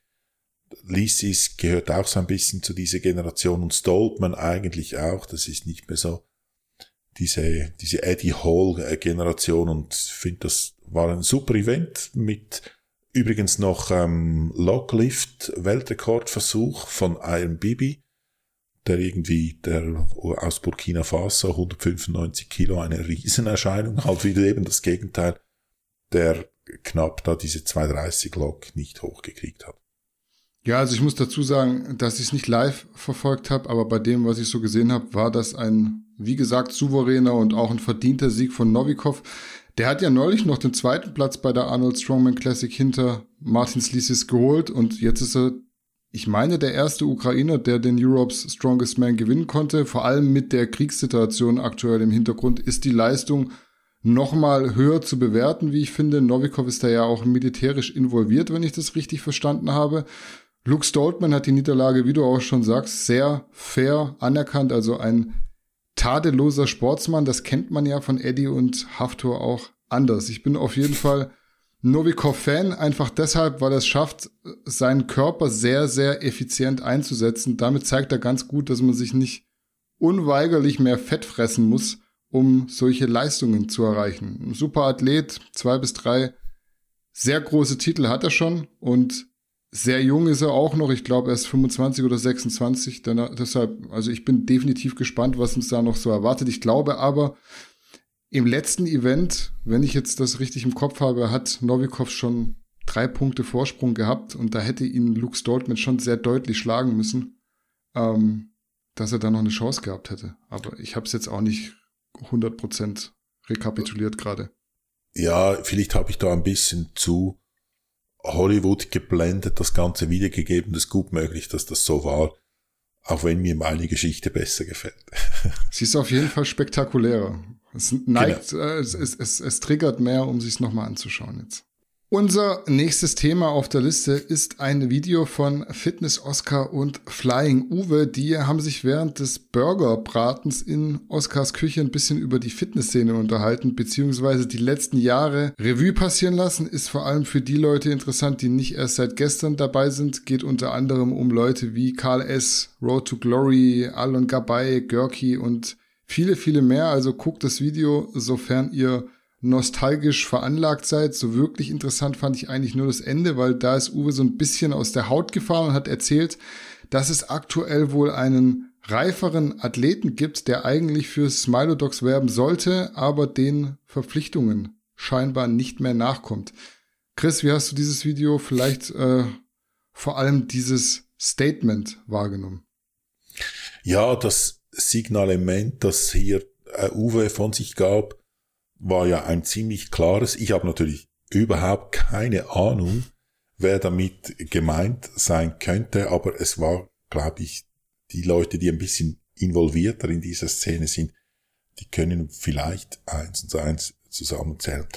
Lysis gehört auch so ein bisschen zu dieser Generation und Stoltman eigentlich auch. Das ist nicht mehr so diese, diese Eddie Hall Generation und finde, das war ein super Event mit übrigens noch ähm, Locklift Weltrekordversuch von Iron Bibi, der irgendwie, der aus Burkina Faso 195 Kilo eine Riesenerscheinung, halt wieder eben das Gegenteil, der knapp da diese 230 Lok nicht hochgekriegt hat. Ja, also ich muss dazu sagen, dass ich es nicht live verfolgt habe, aber bei dem, was ich so gesehen habe, war das ein, wie gesagt, souveräner und auch ein verdienter Sieg von Novikov. Der hat ja neulich noch den zweiten Platz bei der Arnold Strongman Classic hinter Martin Slisis geholt und jetzt ist er, ich meine, der erste Ukrainer, der den Europe's Strongest Man gewinnen konnte. Vor allem mit der Kriegssituation aktuell im Hintergrund ist die Leistung nochmal höher zu bewerten, wie ich finde. Novikov ist da ja auch militärisch involviert, wenn ich das richtig verstanden habe. Luke Stoltman hat die Niederlage, wie du auch schon sagst, sehr fair anerkannt. Also ein tadelloser Sportsmann. Das kennt man ja von Eddie und Haftor auch anders. Ich bin auf jeden Fall Novikov-Fan, einfach deshalb, weil er es schafft, seinen Körper sehr, sehr effizient einzusetzen. Damit zeigt er ganz gut, dass man sich nicht unweigerlich mehr Fett fressen muss, um solche Leistungen zu erreichen. Ein super Athlet, zwei bis drei sehr große Titel hat er schon und sehr jung ist er auch noch. Ich glaube, er ist 25 oder 26. Denn, deshalb, also ich bin definitiv gespannt, was uns da noch so erwartet. Ich glaube aber, im letzten Event, wenn ich jetzt das richtig im Kopf habe, hat Novikov schon drei Punkte Vorsprung gehabt und da hätte ihn Luke Stoltman schon sehr deutlich schlagen müssen, ähm, dass er da noch eine Chance gehabt hätte. Aber ich habe es jetzt auch nicht 100% rekapituliert gerade. Ja, vielleicht habe ich da ein bisschen zu Hollywood geblendet, das Ganze wiedergegeben. Das ist gut möglich, dass das so war. Auch wenn mir meine Geschichte besser gefällt. Sie ist auf jeden Fall spektakulärer. Es neigt, genau. äh, es, es, es, es triggert mehr, um sich nochmal anzuschauen jetzt. Unser nächstes Thema auf der Liste ist ein Video von Fitness Oscar und Flying Uwe. Die haben sich während des Burgerbratens in Oscars Küche ein bisschen über die Fitnessszene unterhalten, beziehungsweise die letzten Jahre Revue passieren lassen. Ist vor allem für die Leute interessant, die nicht erst seit gestern dabei sind. Geht unter anderem um Leute wie Karl S., Road to Glory, Alon Gabay, Görki und viele, viele mehr. Also guckt das Video, sofern ihr nostalgisch veranlagt seid. So wirklich interessant fand ich eigentlich nur das Ende, weil da ist Uwe so ein bisschen aus der Haut gefahren und hat erzählt, dass es aktuell wohl einen reiferen Athleten gibt, der eigentlich für Smilodogs werben sollte, aber den Verpflichtungen scheinbar nicht mehr nachkommt. Chris, wie hast du dieses Video vielleicht äh, vor allem dieses Statement wahrgenommen? Ja, das Signalement, das hier äh, Uwe von sich gab, war ja ein ziemlich klares. Ich habe natürlich überhaupt keine Ahnung, wer damit gemeint sein könnte, aber es war, glaube ich, die Leute, die ein bisschen involvierter in dieser Szene sind, die können vielleicht eins und eins zusammenzählen.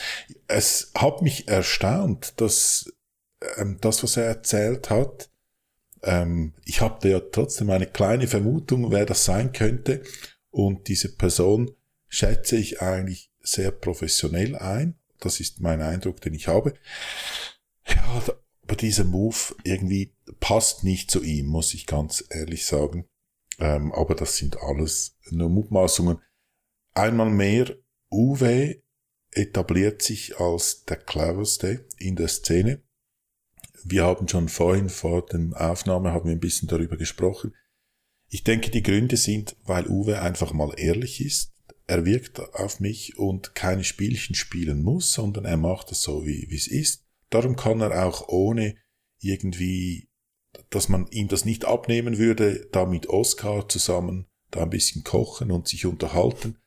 Es hat mich erstaunt, dass ähm, das, was er erzählt hat, ähm, ich habe ja trotzdem eine kleine Vermutung, wer das sein könnte. Und diese Person schätze ich eigentlich sehr professionell ein. Das ist mein Eindruck, den ich habe. Ja, aber dieser Move irgendwie passt nicht zu ihm, muss ich ganz ehrlich sagen. Ähm, aber das sind alles nur Mutmaßungen. Einmal mehr, Uwe etabliert sich als der cleverste in der Szene. Wir haben schon vorhin vor dem Aufnahme haben wir ein bisschen darüber gesprochen. Ich denke, die Gründe sind, weil Uwe einfach mal ehrlich ist. Er wirkt auf mich und keine Spielchen spielen muss, sondern er macht es so, wie, es ist. Darum kann er auch ohne irgendwie, dass man ihm das nicht abnehmen würde, da mit Oscar zusammen da ein bisschen kochen und sich unterhalten.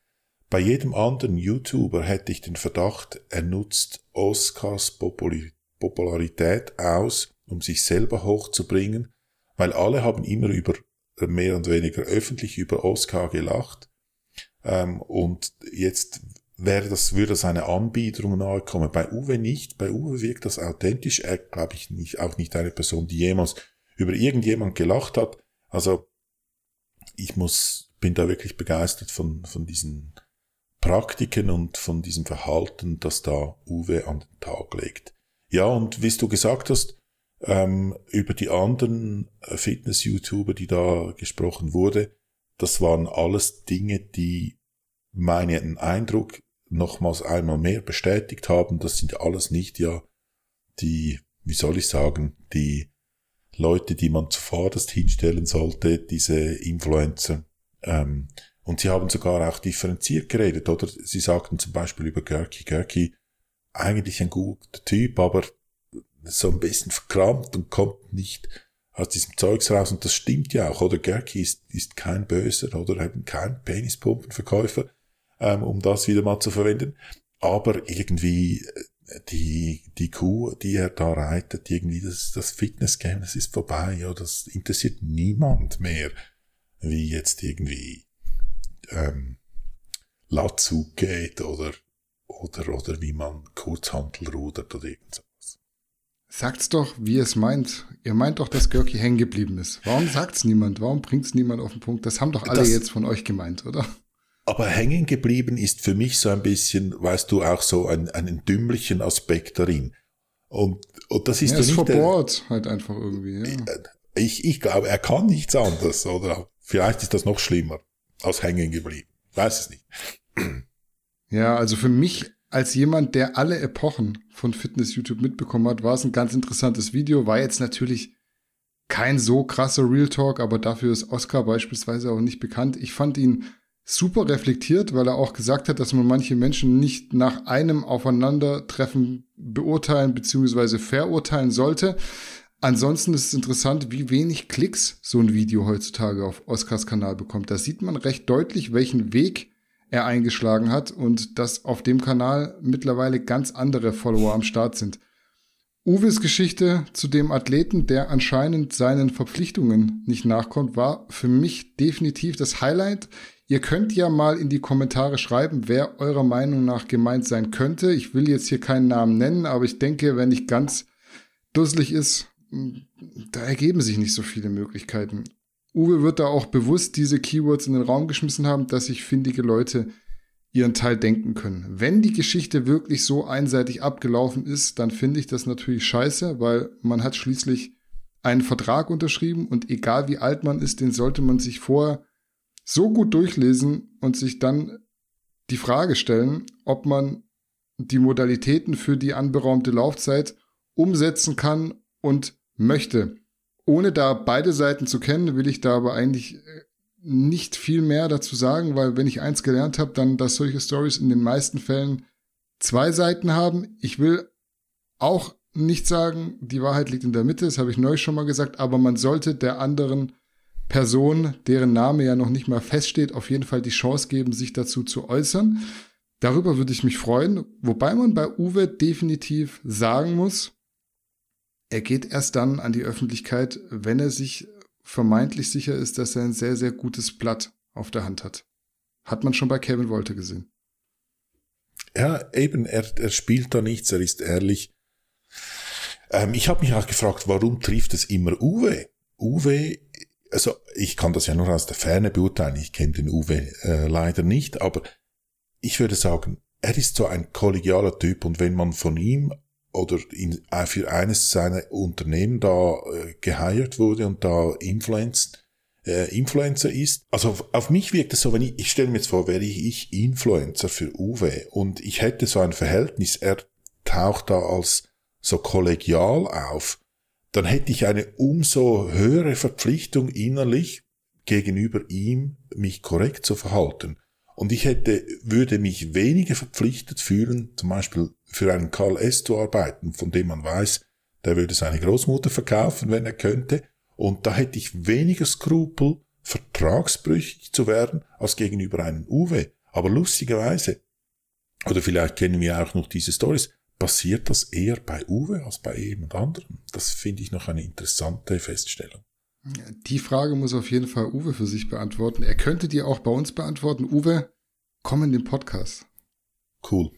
Bei jedem anderen YouTuber hätte ich den Verdacht, er nutzt Oscars Popularität aus, um sich selber hochzubringen, weil alle haben immer über mehr und weniger öffentlich über Oscar gelacht. Ähm, und jetzt wäre das, würde das eine Anbiederung nahe kommen. Bei Uwe nicht. Bei Uwe wirkt das authentisch. Er, glaube ich, nicht, auch nicht eine Person, die jemals über irgendjemand gelacht hat. Also, ich muss, bin da wirklich begeistert von, von diesen Praktiken und von diesem Verhalten, das da Uwe an den Tag legt. Ja, und wie du gesagt hast, ähm, über die anderen Fitness-YouTuber, die da gesprochen wurde, das waren alles Dinge, die meinen Eindruck nochmals einmal mehr bestätigt haben. Das sind alles nicht ja die, wie soll ich sagen, die Leute, die man zuvorderst hinstellen sollte, diese Influencer. Ähm, und sie haben sogar auch differenziert geredet, oder? Sie sagten zum Beispiel über Görki, Görki, eigentlich ein guter Typ, aber so ein bisschen verkrampft und kommt nicht aus diesem Zeugs raus. Und das stimmt ja auch, oder? Görki ist, ist kein Böser oder eben kein Penispumpenverkäufer ähm, um das wieder mal zu verwenden. Aber irgendwie äh, die, die Kuh, die er da reitet, irgendwie das, das Fitness-Game, das ist vorbei, ja, das interessiert niemand mehr, wie jetzt irgendwie ähm, Latzug geht oder, oder, oder wie man Kurzhantel rudert oder irgendwas. Sagt's doch, wie ihr es meint. Ihr meint doch, dass Görki hängen geblieben ist. Warum sagt's niemand? Warum bringt's niemand auf den Punkt? Das haben doch alle das, jetzt von euch gemeint, oder? Aber hängen geblieben ist für mich so ein bisschen, weißt du, auch so ein, einen dümmlichen Aspekt darin. Und, und das ist ja, ist nicht verbohrt halt einfach irgendwie. Ja. Ich, ich glaube, er kann nichts anderes, oder? Vielleicht ist das noch schlimmer als hängen geblieben. Weiß es nicht. Ja, also für mich als jemand, der alle Epochen von Fitness YouTube mitbekommen hat, war es ein ganz interessantes Video. War jetzt natürlich kein so krasser Real Talk, aber dafür ist Oscar beispielsweise auch nicht bekannt. Ich fand ihn super reflektiert, weil er auch gesagt hat, dass man manche Menschen nicht nach einem Aufeinandertreffen beurteilen bzw. verurteilen sollte. Ansonsten ist es interessant, wie wenig Klicks so ein Video heutzutage auf Oscars Kanal bekommt. Da sieht man recht deutlich, welchen Weg er eingeschlagen hat und dass auf dem Kanal mittlerweile ganz andere Follower am Start sind. Uwes Geschichte zu dem Athleten, der anscheinend seinen Verpflichtungen nicht nachkommt, war für mich definitiv das Highlight. Ihr könnt ja mal in die Kommentare schreiben, wer eurer Meinung nach gemeint sein könnte. Ich will jetzt hier keinen Namen nennen, aber ich denke, wenn nicht ganz dusselig ist, da ergeben sich nicht so viele Möglichkeiten. Uwe wird da auch bewusst diese Keywords in den Raum geschmissen haben, dass sich findige Leute ihren Teil denken können. Wenn die Geschichte wirklich so einseitig abgelaufen ist, dann finde ich das natürlich scheiße, weil man hat schließlich einen Vertrag unterschrieben und egal wie alt man ist, den sollte man sich vorher so gut durchlesen und sich dann die Frage stellen, ob man die Modalitäten für die anberaumte Laufzeit umsetzen kann und möchte. Ohne da beide Seiten zu kennen, will ich da aber eigentlich äh, nicht viel mehr dazu sagen, weil wenn ich eins gelernt habe, dann, dass solche Stories in den meisten Fällen zwei Seiten haben. Ich will auch nicht sagen, die Wahrheit liegt in der Mitte, das habe ich neu schon mal gesagt, aber man sollte der anderen Person, deren Name ja noch nicht mal feststeht, auf jeden Fall die Chance geben, sich dazu zu äußern. Darüber würde ich mich freuen, wobei man bei Uwe definitiv sagen muss, er geht erst dann an die Öffentlichkeit, wenn er sich vermeintlich sicher ist, dass er ein sehr, sehr gutes Blatt auf der Hand hat. Hat man schon bei Kevin Wolter gesehen. Ja, eben, er, er spielt da nichts, er ist ehrlich. Ähm, ich habe mich auch gefragt, warum trifft es immer Uwe? Uwe, also ich kann das ja nur aus der Ferne beurteilen, ich kenne den Uwe äh, leider nicht, aber ich würde sagen, er ist so ein kollegialer Typ und wenn man von ihm oder in, äh, für eines seiner Unternehmen da äh, geheiert wurde und da influenced, äh, Influencer ist. Also auf mich wirkt es so, wenn ich, ich stelle mir jetzt vor, wäre ich, ich Influencer für Uwe und ich hätte so ein Verhältnis, er taucht da als so kollegial auf, dann hätte ich eine umso höhere Verpflichtung innerlich gegenüber ihm, mich korrekt zu verhalten. Und ich hätte, würde mich weniger verpflichtet fühlen, zum Beispiel für einen Karl S. zu arbeiten, von dem man weiß, der würde seine Großmutter verkaufen, wenn er könnte. Und da hätte ich weniger Skrupel, vertragsbrüchig zu werden, als gegenüber einem Uwe. Aber lustigerweise, oder vielleicht kennen wir auch noch diese Stories, passiert das eher bei Uwe als bei jemand anderem. Das finde ich noch eine interessante Feststellung. Die Frage muss auf jeden Fall Uwe für sich beantworten. Er könnte die auch bei uns beantworten. Uwe, komm in den Podcast. Cool.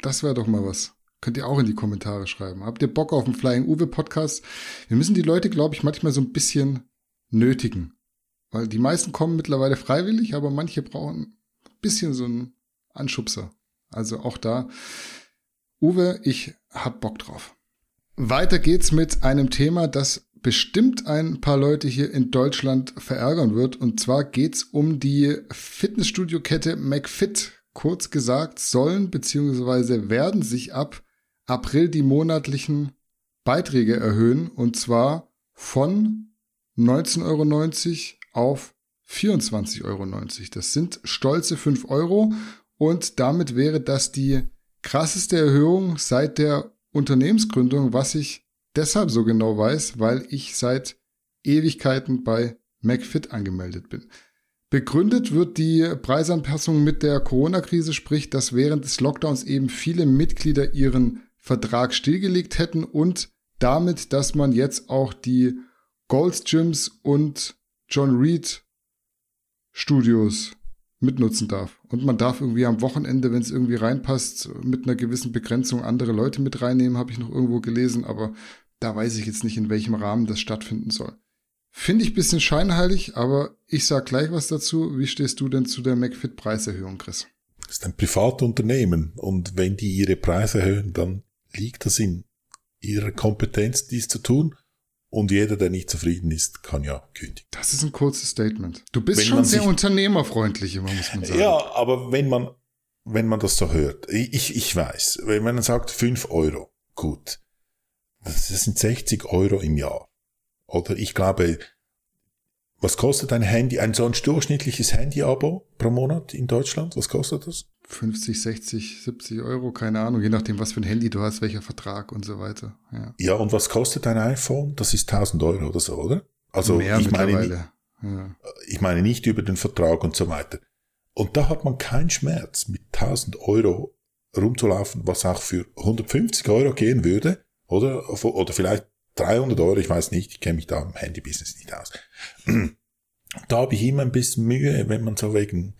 Das wäre doch mal was. Könnt ihr auch in die Kommentare schreiben. Habt ihr Bock auf den Flying Uwe Podcast? Wir müssen die Leute, glaube ich, manchmal so ein bisschen nötigen. Weil die meisten kommen mittlerweile freiwillig, aber manche brauchen ein bisschen so einen Anschubser. Also auch da. Uwe, ich hab Bock drauf. Weiter geht's mit einem Thema, das bestimmt ein paar Leute hier in Deutschland verärgern wird. Und zwar geht's um die Fitnessstudio-Kette McFit. Kurz gesagt, sollen bzw. werden sich ab April die monatlichen Beiträge erhöhen. Und zwar von 19,90 Euro auf 24,90 Euro. Das sind stolze 5 Euro. Und damit wäre das die krasseste Erhöhung seit der Unternehmensgründung, was ich deshalb so genau weiß, weil ich seit Ewigkeiten bei McFit angemeldet bin. Begründet wird die Preisanpassung mit der Corona-Krise, sprich, dass während des Lockdowns eben viele Mitglieder ihren Vertrag stillgelegt hätten und damit, dass man jetzt auch die Golds Gyms und John Reed Studios mitnutzen darf. Und man darf irgendwie am Wochenende, wenn es irgendwie reinpasst, mit einer gewissen Begrenzung andere Leute mit reinnehmen, habe ich noch irgendwo gelesen, aber da weiß ich jetzt nicht, in welchem Rahmen das stattfinden soll. Finde ich bisschen scheinheilig, aber ich sag gleich was dazu. Wie stehst du denn zu der McFit-Preiserhöhung, Chris? Das ist ein Privatunternehmen und wenn die ihre Preise erhöhen, dann liegt das in ihrer Kompetenz, dies zu tun. Und jeder, der nicht zufrieden ist, kann ja kündigen. Das ist ein kurzes Statement. Du bist wenn schon sehr unternehmerfreundlich, muss man sagen. Ja, aber wenn man, wenn man das so hört, ich, ich weiß, wenn man sagt fünf Euro, gut, das sind 60 Euro im Jahr. Oder ich glaube, was kostet ein Handy, ein sonst durchschnittliches Handy-Abo pro Monat in Deutschland? Was kostet das? 50, 60, 70 Euro, keine Ahnung, je nachdem, was für ein Handy du hast, welcher Vertrag und so weiter. Ja, ja und was kostet ein iPhone? Das ist 1000 Euro oder so, oder? Also Mehr ich meine, ja. ich meine nicht über den Vertrag und so weiter. Und da hat man keinen Schmerz, mit 1000 Euro rumzulaufen, was auch für 150 Euro gehen würde, oder? Oder vielleicht 300 Euro, ich weiß nicht, ich kenne mich da im Handybusiness nicht aus. Da habe ich immer ein bisschen Mühe, wenn man so wegen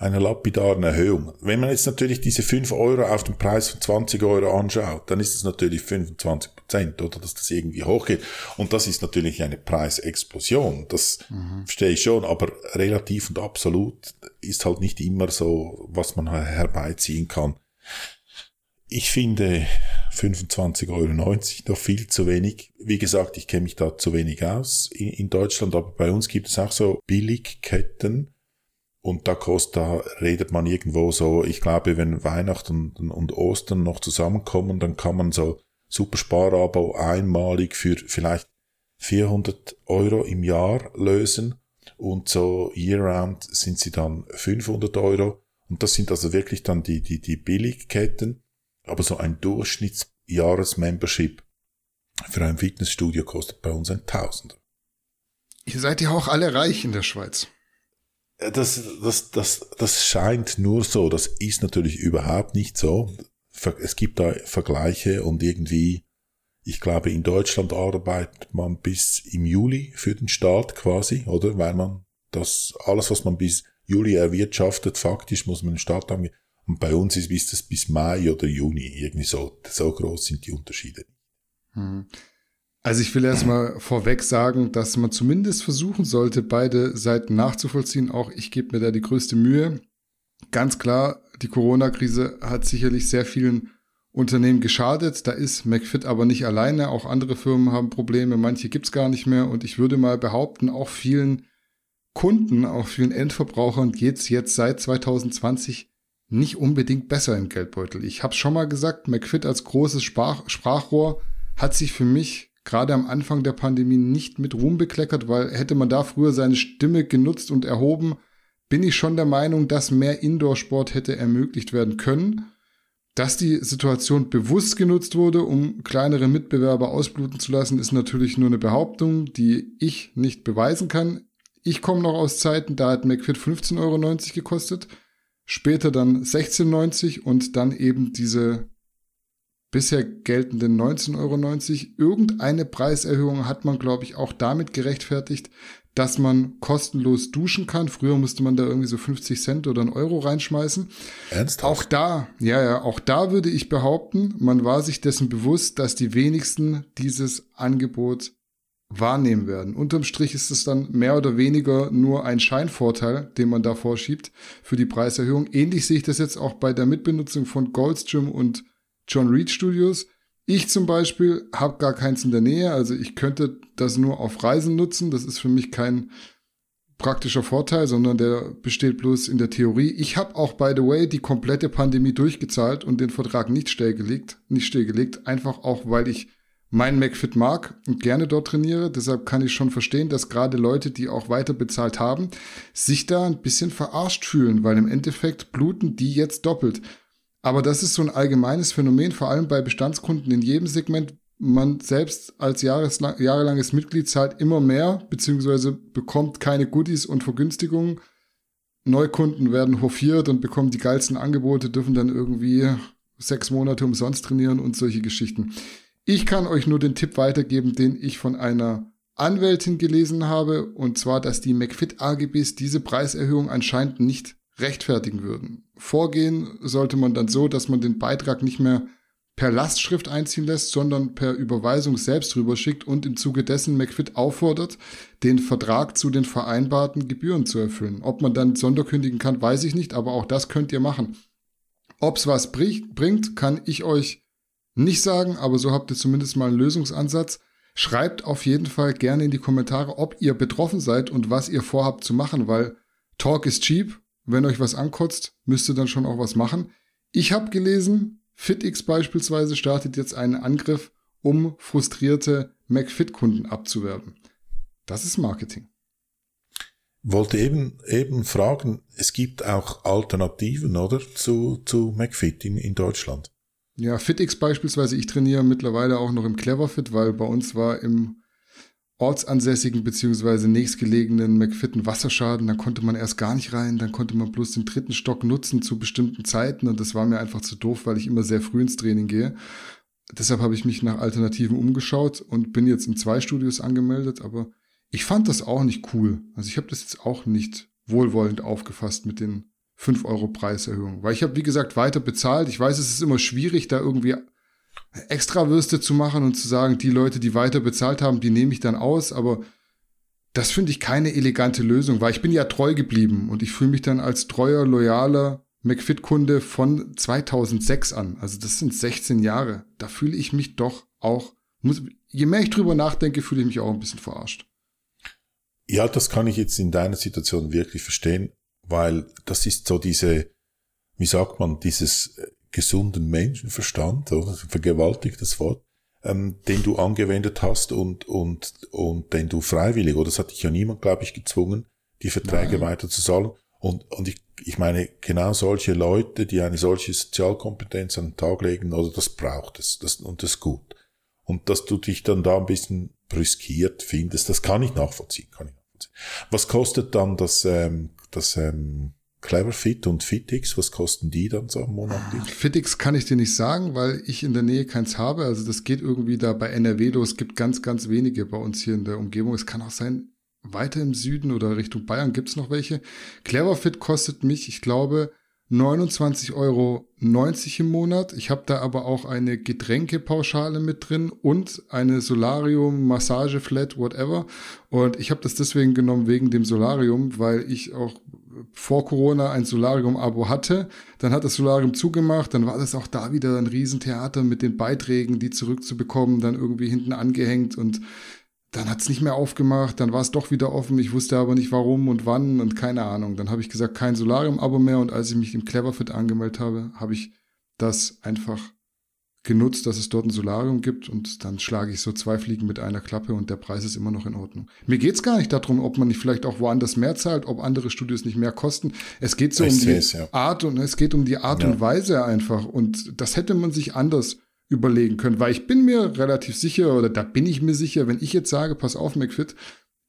einer lapidaren Erhöhung. Wenn man jetzt natürlich diese 5 Euro auf den Preis von 20 Euro anschaut, dann ist es natürlich 25 Prozent, oder dass das irgendwie hochgeht. Und das ist natürlich eine Preisexplosion. Das mhm. verstehe ich schon, aber relativ und absolut ist halt nicht immer so, was man herbeiziehen kann. Ich finde 25,90 Euro noch viel zu wenig. Wie gesagt, ich kenne mich da zu wenig aus in, in, Deutschland, aber bei uns gibt es auch so Billigketten. Und da kostet, da redet man irgendwo so, ich glaube, wenn Weihnachten und, Ostern noch zusammenkommen, dann kann man so super Sparabo einmalig für vielleicht 400 Euro im Jahr lösen. Und so year-round sind sie dann 500 Euro. Und das sind also wirklich dann die, die, die Billigketten. Aber so ein Durchschnittsjahresmembership für ein Fitnessstudio kostet bei uns ein Tausender. Ihr seid ja auch alle reich in der Schweiz. Das, das, das, das scheint nur so. Das ist natürlich überhaupt nicht so. Es gibt da Vergleiche und irgendwie, ich glaube, in Deutschland arbeitet man bis im Juli für den Staat quasi, oder? Weil man das, alles, was man bis Juli erwirtschaftet, faktisch muss man den Start haben. Und bei uns ist, ist das bis Mai oder Juni, irgendwie so. So groß sind die Unterschiede. Hm. Also ich will erstmal vorweg sagen, dass man zumindest versuchen sollte, beide Seiten nachzuvollziehen. Auch ich gebe mir da die größte Mühe. Ganz klar, die Corona-Krise hat sicherlich sehr vielen Unternehmen geschadet. Da ist McFit aber nicht alleine. Auch andere Firmen haben Probleme. Manche gibt's gar nicht mehr. Und ich würde mal behaupten, auch vielen Kunden, auch vielen Endverbrauchern geht's jetzt seit 2020 nicht unbedingt besser im Geldbeutel. Ich habe schon mal gesagt, McFit als großes Sprach Sprachrohr hat sich für mich gerade am Anfang der Pandemie nicht mit Ruhm bekleckert, weil hätte man da früher seine Stimme genutzt und erhoben, bin ich schon der Meinung, dass mehr Indoor-Sport hätte ermöglicht werden können. Dass die Situation bewusst genutzt wurde, um kleinere Mitbewerber ausbluten zu lassen, ist natürlich nur eine Behauptung, die ich nicht beweisen kann. Ich komme noch aus Zeiten, da hat McFit 15,90 Euro gekostet, später dann 16,90 und dann eben diese bisher geltenden 19,90 Euro. Irgendeine Preiserhöhung hat man, glaube ich, auch damit gerechtfertigt, dass man kostenlos duschen kann. Früher musste man da irgendwie so 50 Cent oder einen Euro reinschmeißen. Ernsthaft? Auch da, ja, ja, auch da würde ich behaupten, man war sich dessen bewusst, dass die wenigsten dieses Angebot wahrnehmen werden. Unterm Strich ist es dann mehr oder weniger nur ein Scheinvorteil, den man da vorschiebt für die Preiserhöhung. Ähnlich sehe ich das jetzt auch bei der Mitbenutzung von Goldstream und John Reed Studios. Ich zum Beispiel habe gar keins in der Nähe, also ich könnte das nur auf Reisen nutzen. Das ist für mich kein praktischer Vorteil, sondern der besteht bloß in der Theorie. Ich habe auch, by the way, die komplette Pandemie durchgezahlt und den Vertrag nicht stillgelegt, nicht stillgelegt, einfach auch, weil ich mein McFit mag und gerne dort trainiere. Deshalb kann ich schon verstehen, dass gerade Leute, die auch weiter bezahlt haben, sich da ein bisschen verarscht fühlen, weil im Endeffekt bluten die jetzt doppelt. Aber das ist so ein allgemeines Phänomen, vor allem bei Bestandskunden in jedem Segment. Man selbst als jahrelanges Mitglied zahlt immer mehr, beziehungsweise bekommt keine Goodies und Vergünstigungen. Neukunden werden hofiert und bekommen die geilsten Angebote, dürfen dann irgendwie sechs Monate umsonst trainieren und solche Geschichten. Ich kann euch nur den Tipp weitergeben, den ich von einer Anwältin gelesen habe, und zwar, dass die McFit AGBs diese Preiserhöhung anscheinend nicht rechtfertigen würden. Vorgehen sollte man dann so, dass man den Beitrag nicht mehr per Lastschrift einziehen lässt, sondern per Überweisung selbst rüberschickt und im Zuge dessen McFit auffordert, den Vertrag zu den vereinbarten Gebühren zu erfüllen. Ob man dann sonderkündigen kann, weiß ich nicht, aber auch das könnt ihr machen. Ob's was bringt, kann ich euch nicht sagen, aber so habt ihr zumindest mal einen Lösungsansatz. Schreibt auf jeden Fall gerne in die Kommentare, ob ihr betroffen seid und was ihr vorhabt zu machen, weil Talk is cheap wenn euch was ankotzt, müsst ihr dann schon auch was machen. Ich habe gelesen, FitX beispielsweise startet jetzt einen Angriff, um frustrierte McFit-Kunden abzuwerben. Das ist Marketing. Wollte eben, eben fragen, es gibt auch Alternativen, oder? Zu, zu McFit in, in Deutschland. Ja, FitX beispielsweise, ich trainiere mittlerweile auch noch im Cleverfit, weil bei uns war im ortsansässigen beziehungsweise nächstgelegenen McFitten Wasserschaden. Da konnte man erst gar nicht rein, dann konnte man bloß den dritten Stock nutzen zu bestimmten Zeiten und das war mir einfach zu doof, weil ich immer sehr früh ins Training gehe. Deshalb habe ich mich nach Alternativen umgeschaut und bin jetzt in zwei Studios angemeldet, aber ich fand das auch nicht cool. Also ich habe das jetzt auch nicht wohlwollend aufgefasst mit den 5 Euro Preiserhöhungen, weil ich habe, wie gesagt, weiter bezahlt. Ich weiß, es ist immer schwierig, da irgendwie Extrawürste zu machen und zu sagen, die Leute, die weiter bezahlt haben, die nehme ich dann aus, aber das finde ich keine elegante Lösung, weil ich bin ja treu geblieben und ich fühle mich dann als treuer, loyaler McFit-Kunde von 2006 an. Also das sind 16 Jahre. Da fühle ich mich doch auch, muss, je mehr ich drüber nachdenke, fühle ich mich auch ein bisschen verarscht. Ja, das kann ich jetzt in deiner Situation wirklich verstehen, weil das ist so diese, wie sagt man, dieses gesunden Menschenverstand, oder? Vergewaltigtes Wort, ähm, den du angewendet hast und, und, und den du freiwillig, oder das hat dich ja niemand, glaube ich, gezwungen, die Verträge Nein. weiter zu zahlen. Und, und ich, ich meine, genau solche Leute, die eine solche Sozialkompetenz an den Tag legen, oder das braucht es, das, und das ist gut. Und dass du dich dann da ein bisschen brüskiert findest, das kann ich nachvollziehen, kann ich nachvollziehen. Was kostet dann das, ähm, das, ähm, Cleverfit und Fitix, was kosten die dann so monatlich? Fitix kann ich dir nicht sagen, weil ich in der Nähe keins habe. Also das geht irgendwie da bei NRW los. Es gibt ganz, ganz wenige bei uns hier in der Umgebung. Es kann auch sein, weiter im Süden oder Richtung Bayern gibt's noch welche. Cleverfit kostet mich, ich glaube, 29,90 Euro im Monat. Ich habe da aber auch eine Getränkepauschale mit drin und eine Solarium, Massage, Flat, whatever. Und ich habe das deswegen genommen wegen dem Solarium, weil ich auch vor Corona ein Solarium-Abo hatte. Dann hat das Solarium zugemacht. Dann war das auch da wieder ein Riesentheater mit den Beiträgen, die zurückzubekommen, dann irgendwie hinten angehängt und dann hat's nicht mehr aufgemacht, dann war es doch wieder offen, ich wusste aber nicht warum und wann und keine Ahnung. Dann habe ich gesagt, kein Solarium-Abo mehr und als ich mich im Cleverfit angemeldet habe, habe ich das einfach genutzt, dass es dort ein Solarium gibt und dann schlage ich so zwei Fliegen mit einer Klappe und der Preis ist immer noch in Ordnung. Mir geht's gar nicht darum, ob man nicht vielleicht auch woanders mehr zahlt, ob andere Studios nicht mehr kosten. Es geht so ich um die ja. Art und es geht um die Art ja. und Weise einfach und das hätte man sich anders überlegen können, weil ich bin mir relativ sicher oder da bin ich mir sicher, wenn ich jetzt sage, pass auf, McFit,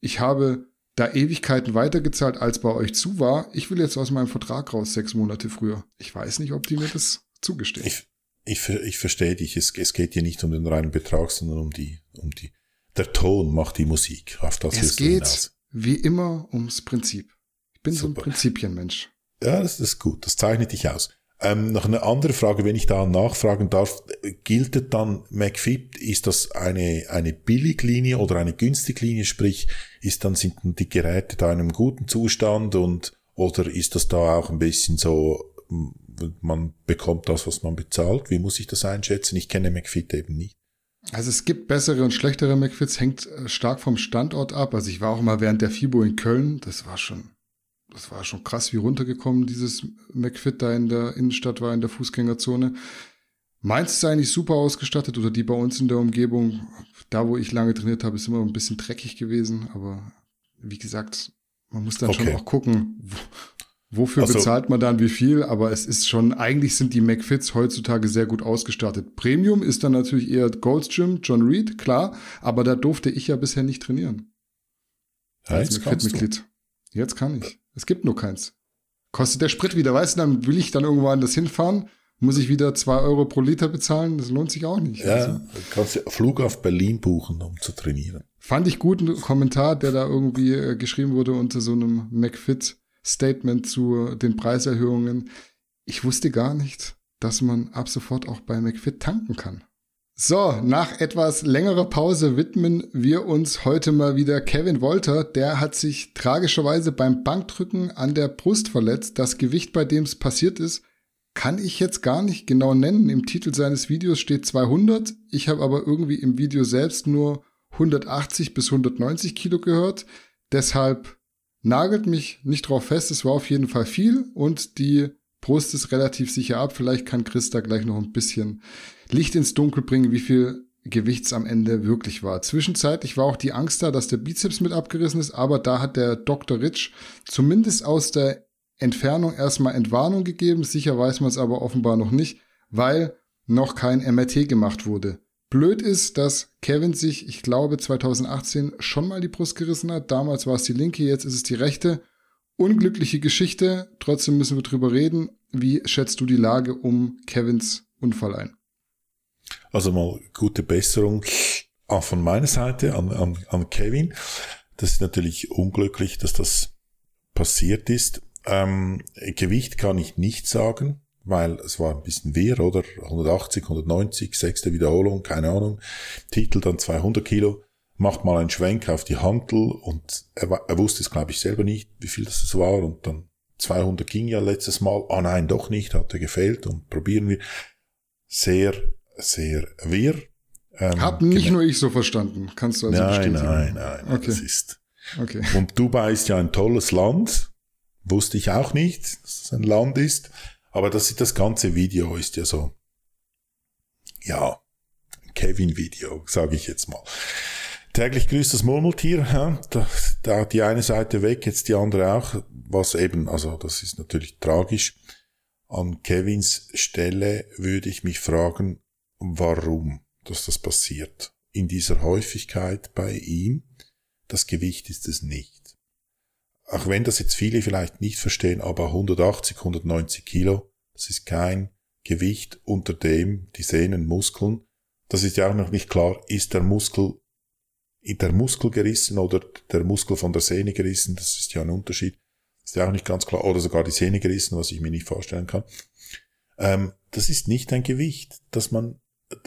ich habe da Ewigkeiten weitergezahlt, als bei euch zu war. Ich will jetzt aus meinem Vertrag raus, sechs Monate früher. Ich weiß nicht, ob die mir das zugestehen. Ich, ich, ich verstehe dich. Es, es geht hier nicht um den reinen Betrag, sondern um die, um die, der Ton macht die Musik. Auf das es geht hinaus. wie immer ums Prinzip. Ich bin Super. so ein Prinzipienmensch. Ja, das ist gut. Das zeichnet dich aus. Ähm, noch eine andere Frage, wenn ich da nachfragen darf, gilt dann McFit, ist das eine, eine Billiglinie oder eine Günstiglinie, sprich, ist dann, sind die Geräte da in einem guten Zustand und, oder ist das da auch ein bisschen so, man bekommt das, was man bezahlt? Wie muss ich das einschätzen? Ich kenne McFit eben nicht. Also es gibt bessere und schlechtere McFits, hängt äh, stark vom Standort ab. Also ich war auch mal während der FIBO in Köln, das war schon das war schon krass, wie runtergekommen dieses McFit da in der Innenstadt war, in der Fußgängerzone. Meins ist eigentlich super ausgestattet oder die bei uns in der Umgebung. Da, wo ich lange trainiert habe, ist immer ein bisschen dreckig gewesen. Aber wie gesagt, man muss dann okay. schon auch gucken, wofür also, bezahlt man dann wie viel. Aber es ist schon, eigentlich sind die McFits heutzutage sehr gut ausgestattet. Premium ist dann natürlich eher Gold's Gym, John Reed, klar. Aber da durfte ich ja bisher nicht trainieren. Ja, als McFit-Mitglied. Jetzt kann ich. Es gibt nur keins. Kostet der Sprit wieder, weißt du, dann will ich dann irgendwo anders hinfahren, muss ich wieder zwei Euro pro Liter bezahlen, das lohnt sich auch nicht. Ja, also. du kannst ja Flug auf Berlin buchen, um zu trainieren. Fand ich gut, einen Kommentar, der da irgendwie äh, geschrieben wurde unter so einem McFit-Statement zu den Preiserhöhungen. Ich wusste gar nicht, dass man ab sofort auch bei McFit tanken kann. So, nach etwas längerer Pause widmen wir uns heute mal wieder Kevin Wolter. Der hat sich tragischerweise beim Bankdrücken an der Brust verletzt. Das Gewicht, bei dem es passiert ist, kann ich jetzt gar nicht genau nennen. Im Titel seines Videos steht 200. Ich habe aber irgendwie im Video selbst nur 180 bis 190 Kilo gehört. Deshalb nagelt mich nicht drauf fest. Es war auf jeden Fall viel und die Brust ist relativ sicher ab. Vielleicht kann Chris da gleich noch ein bisschen Licht ins Dunkel bringen, wie viel Gewichts am Ende wirklich war. Zwischenzeitlich war auch die Angst da, dass der Bizeps mit abgerissen ist, aber da hat der Dr. Rich zumindest aus der Entfernung erstmal Entwarnung gegeben. Sicher weiß man es aber offenbar noch nicht, weil noch kein MRT gemacht wurde. Blöd ist, dass Kevin sich, ich glaube, 2018 schon mal die Brust gerissen hat. Damals war es die linke, jetzt ist es die rechte. Unglückliche Geschichte, trotzdem müssen wir drüber reden. Wie schätzt du die Lage um Kevins Unfall ein? Also mal gute Besserung auch von meiner Seite an, an, an Kevin. Das ist natürlich unglücklich, dass das passiert ist. Ähm, Gewicht kann ich nicht sagen, weil es war ein bisschen wehr, oder? 180, 190, sechste Wiederholung, keine Ahnung. Titel dann 200 Kilo. Macht mal einen Schwenk auf die Hantel und er, er wusste es, glaube ich, selber nicht, wie viel das war und dann 200 ging ja letztes Mal. Ah nein, doch nicht, hat er gefehlt und probieren wir. Sehr sehr wirr. Ähm, Hab nicht nur ich so verstanden. Kannst du also nein, bestätigen? Nein, nein, nein. Okay. Das ist. Okay. Und Dubai ist ja ein tolles Land. Wusste ich auch nicht, dass es ein Land ist. Aber das, das ganze Video ist ja so, ja, Kevin-Video, sage ich jetzt mal. Täglich grüßt das Murmeltier, ja, da, da die eine Seite weg, jetzt die andere auch, was eben, also das ist natürlich tragisch. An Kevins Stelle würde ich mich fragen, warum dass das passiert. In dieser Häufigkeit bei ihm, das Gewicht ist es nicht. Auch wenn das jetzt viele vielleicht nicht verstehen, aber 180, 190 Kilo, das ist kein Gewicht, unter dem die Sehnen, Muskeln, das ist ja auch noch nicht klar, ist der Muskel der Muskel gerissen oder der Muskel von der Sehne gerissen, das ist ja ein Unterschied. Ist ja auch nicht ganz klar. Oder sogar die Sehne gerissen, was ich mir nicht vorstellen kann. Ähm, das ist nicht ein Gewicht, dass man,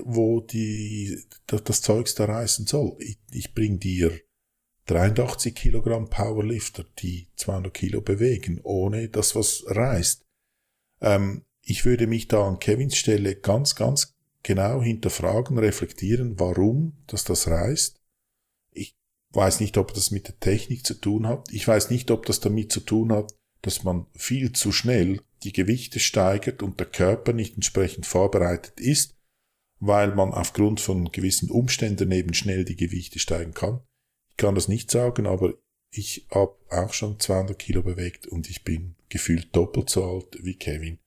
wo die, das, das Zeugs da reißen soll. Ich, ich bring dir 83 Kilogramm Powerlifter, die 200 Kilo bewegen, ohne dass was reißt. Ähm, ich würde mich da an Kevins Stelle ganz, ganz genau hinterfragen, reflektieren, warum dass das reißt weiß nicht, ob das mit der Technik zu tun hat. Ich weiß nicht, ob das damit zu tun hat, dass man viel zu schnell die Gewichte steigert und der Körper nicht entsprechend vorbereitet ist, weil man aufgrund von gewissen Umständen eben schnell die Gewichte steigen kann. Ich kann das nicht sagen, aber ich habe auch schon 200 Kilo bewegt und ich bin gefühlt doppelt so alt wie Kevin.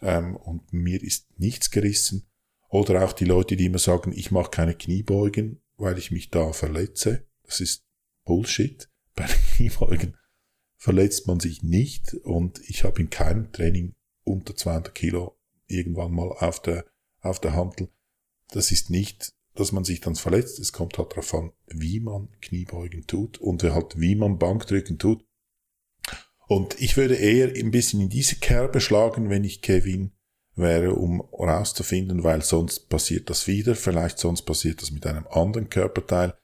Ähm, und mir ist nichts gerissen. Oder auch die Leute, die immer sagen, ich mache keine Kniebeugen, weil ich mich da verletze. Das ist Bullshit. Bei den Kniebeugen verletzt man sich nicht und ich habe in keinem Training unter 200 Kilo irgendwann mal auf der, auf der Handel. Das ist nicht, dass man sich dann verletzt. Es kommt halt darauf an, wie man Kniebeugen tut und halt wie man Bankdrücken tut. Und ich würde eher ein bisschen in diese Kerbe schlagen, wenn ich Kevin wäre, um herauszufinden, weil sonst passiert das wieder, vielleicht sonst passiert das mit einem anderen Körperteil.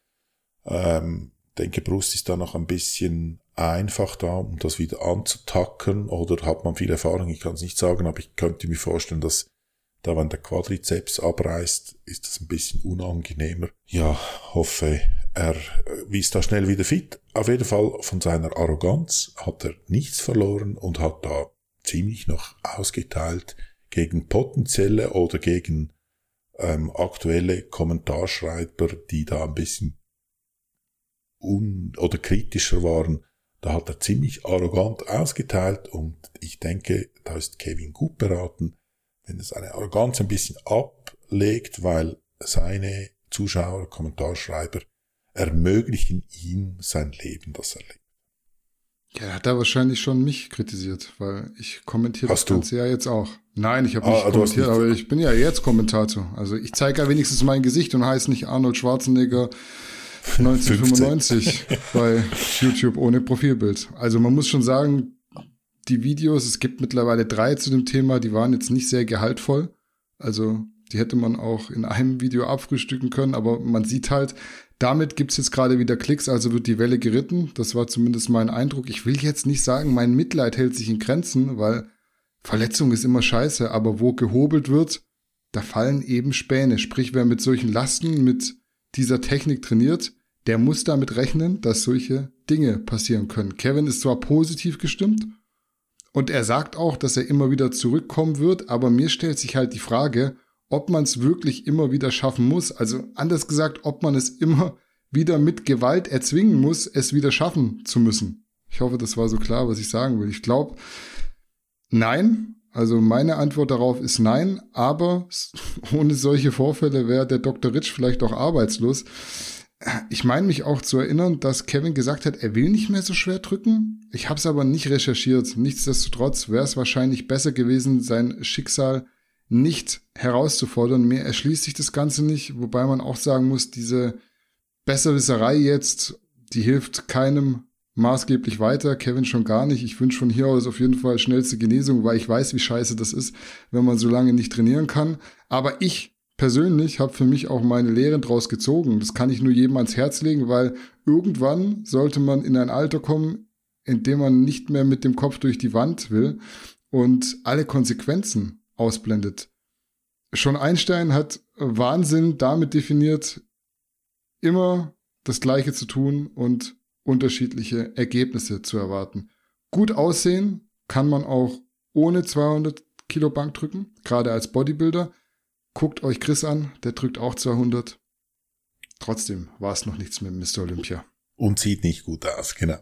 Ähm, denke, Brust ist da noch ein bisschen einfach da, um das wieder anzutacken oder hat man viel Erfahrung? Ich kann es nicht sagen, aber ich könnte mir vorstellen, dass da, wenn der Quadrizeps abreißt, ist das ein bisschen unangenehmer. Ja, hoffe, er ist da schnell wieder fit. Auf jeden Fall von seiner Arroganz hat er nichts verloren und hat da ziemlich noch ausgeteilt gegen potenzielle oder gegen ähm, aktuelle Kommentarschreiber, die da ein bisschen un oder kritischer waren, da hat er ziemlich arrogant ausgeteilt und ich denke, da ist Kevin gut beraten, wenn er seine Arroganz ein bisschen ablegt, weil seine Zuschauer, Kommentarschreiber ermöglichen ihm sein Leben, das er lebt. Ja, hat er wahrscheinlich schon mich kritisiert, weil ich kommentiere das Ganze ja jetzt auch. Nein, ich habe ah, nicht kommentiert, nicht aber ich bin ja jetzt Kommentator. Also ich zeige ja wenigstens mein Gesicht und heiße nicht Arnold Schwarzenegger 1995 bei YouTube ohne Profilbild. Also man muss schon sagen, die Videos, es gibt mittlerweile drei zu dem Thema, die waren jetzt nicht sehr gehaltvoll. Also die hätte man auch in einem Video abfrühstücken können, aber man sieht halt, damit gibt's jetzt gerade wieder Klicks, also wird die Welle geritten. Das war zumindest mein Eindruck. Ich will jetzt nicht sagen, mein Mitleid hält sich in Grenzen, weil Verletzung ist immer scheiße, aber wo gehobelt wird, da fallen eben Späne. Sprich, wer mit solchen Lasten, mit dieser Technik trainiert, der muss damit rechnen, dass solche Dinge passieren können. Kevin ist zwar positiv gestimmt und er sagt auch, dass er immer wieder zurückkommen wird, aber mir stellt sich halt die Frage, ob man es wirklich immer wieder schaffen muss. Also anders gesagt, ob man es immer wieder mit Gewalt erzwingen muss, es wieder schaffen zu müssen. Ich hoffe, das war so klar, was ich sagen will. Ich glaube, nein. Also meine Antwort darauf ist nein, aber ohne solche Vorfälle wäre der Dr. Rich vielleicht auch arbeitslos ich meine mich auch zu erinnern, dass Kevin gesagt hat, er will nicht mehr so schwer drücken. Ich habe es aber nicht recherchiert. Nichtsdestotrotz wäre es wahrscheinlich besser gewesen, sein Schicksal nicht herauszufordern. Mir erschließt sich das Ganze nicht, wobei man auch sagen muss, diese Besserwisserei jetzt, die hilft keinem maßgeblich weiter. Kevin schon gar nicht. Ich wünsche von hier aus auf jeden Fall schnellste Genesung, weil ich weiß, wie scheiße das ist, wenn man so lange nicht trainieren kann. Aber ich persönlich habe für mich auch meine Lehren draus gezogen. Das kann ich nur jedem ans Herz legen, weil irgendwann sollte man in ein Alter kommen, in dem man nicht mehr mit dem Kopf durch die Wand will und alle Konsequenzen ausblendet. Schon Einstein hat Wahnsinn damit definiert, immer das Gleiche zu tun und unterschiedliche Ergebnisse zu erwarten. Gut aussehen kann man auch ohne 200 Kilo Bank drücken, gerade als Bodybuilder. Guckt euch Chris an, der drückt auch 200. Trotzdem war es noch nichts mit Mr. Olympia. Und sieht nicht gut aus, genau.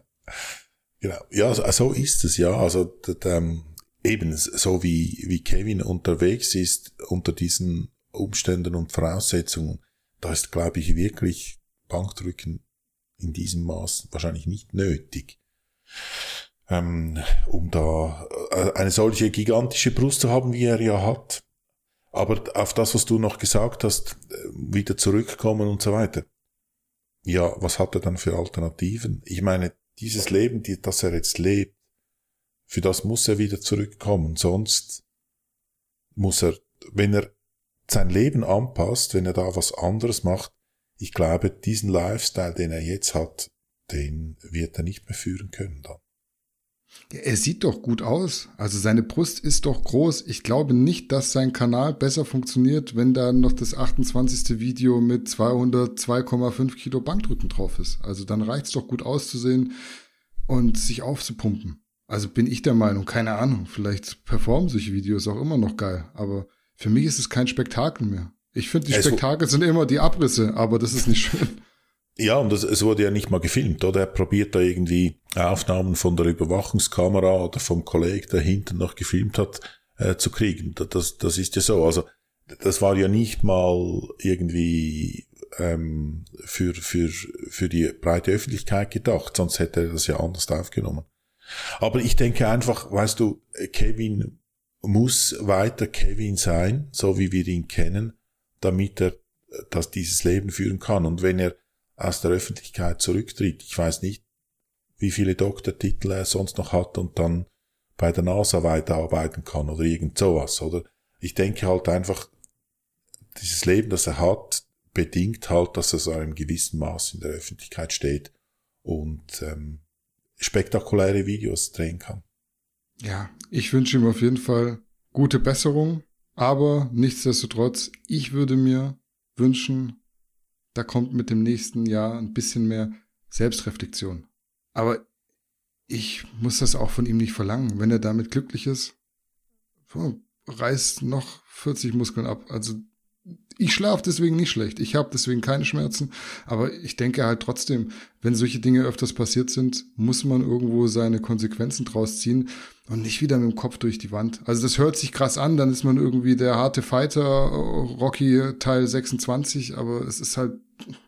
Genau. Ja, so ist es, ja. Also, ähm, eben, so wie, wie Kevin unterwegs ist unter diesen Umständen und Voraussetzungen, da ist, glaube ich, wirklich Bankdrücken in diesem Maß wahrscheinlich nicht nötig. Ähm, um da äh, eine solche gigantische Brust zu haben, wie er ja hat. Aber auf das, was du noch gesagt hast, äh, wieder zurückkommen und so weiter. ja, was hat er dann für Alternativen? Ich meine, dieses Leben, die, das er jetzt lebt, für das muss er wieder zurückkommen. Sonst muss er, wenn er sein Leben anpasst, wenn er da was anderes macht, ich glaube, diesen Lifestyle, den er jetzt hat, den wird er nicht mehr führen können dann. Er sieht doch gut aus. Also seine Brust ist doch groß. Ich glaube nicht, dass sein Kanal besser funktioniert, wenn da noch das 28. Video mit 202,5 Kilo Bankdrücken drauf ist. Also dann reicht's doch gut auszusehen und sich aufzupumpen. Also bin ich der Meinung, keine Ahnung, vielleicht performen solche Videos auch immer noch geil, aber für mich ist es kein Spektakel mehr. Ich finde, die Spektakel sind immer die Abrisse, aber das ist nicht schön. Ja, und es, es wurde ja nicht mal gefilmt, oder? Er probiert da irgendwie Aufnahmen von der Überwachungskamera oder vom Kollegen, der hinten noch gefilmt hat, äh, zu kriegen. Das, das ist ja so. Also, das war ja nicht mal irgendwie ähm, für, für, für die breite Öffentlichkeit gedacht, sonst hätte er das ja anders aufgenommen. Aber ich denke einfach, weißt du, Kevin muss weiter Kevin sein, so wie wir ihn kennen, damit er dass dieses Leben führen kann. Und wenn er aus der Öffentlichkeit zurücktritt. Ich weiß nicht, wie viele Doktortitel er sonst noch hat und dann bei der NASA weiterarbeiten kann oder irgend sowas, oder? Ich denke halt einfach, dieses Leben, das er hat, bedingt halt, dass er so einem gewissen Maß in der Öffentlichkeit steht und ähm, spektakuläre Videos drehen kann. Ja, ich wünsche ihm auf jeden Fall gute Besserung, aber nichtsdestotrotz, ich würde mir wünschen, da kommt mit dem nächsten Jahr ein bisschen mehr Selbstreflexion. Aber ich muss das auch von ihm nicht verlangen. Wenn er damit glücklich ist, reißt noch 40 Muskeln ab. Also ich schlafe deswegen nicht schlecht. Ich habe deswegen keine Schmerzen. Aber ich denke halt trotzdem, wenn solche Dinge öfters passiert sind, muss man irgendwo seine Konsequenzen draus ziehen und nicht wieder mit dem Kopf durch die Wand. Also das hört sich krass an, dann ist man irgendwie der harte Fighter, Rocky Teil 26, aber es ist halt,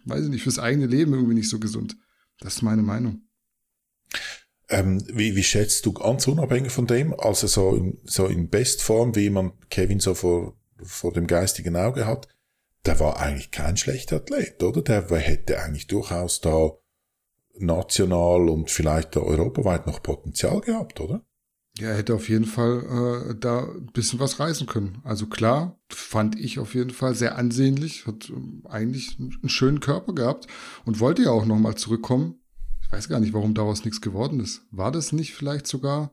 weiß ich nicht, fürs eigene Leben irgendwie nicht so gesund. Das ist meine Meinung. Ähm, wie, wie schätzt du ganz unabhängig von dem, also so in, so in Bestform, wie man Kevin so vor, vor dem geistigen Auge hat, der war eigentlich kein schlechter Athlet, oder? Der hätte eigentlich durchaus da national und vielleicht europaweit noch Potenzial gehabt, oder? Ja, er hätte auf jeden Fall äh, da ein bisschen was reißen können. Also klar, fand ich auf jeden Fall sehr ansehnlich, hat ähm, eigentlich einen schönen Körper gehabt und wollte ja auch nochmal zurückkommen. Ich weiß gar nicht, warum daraus nichts geworden ist. War das nicht vielleicht sogar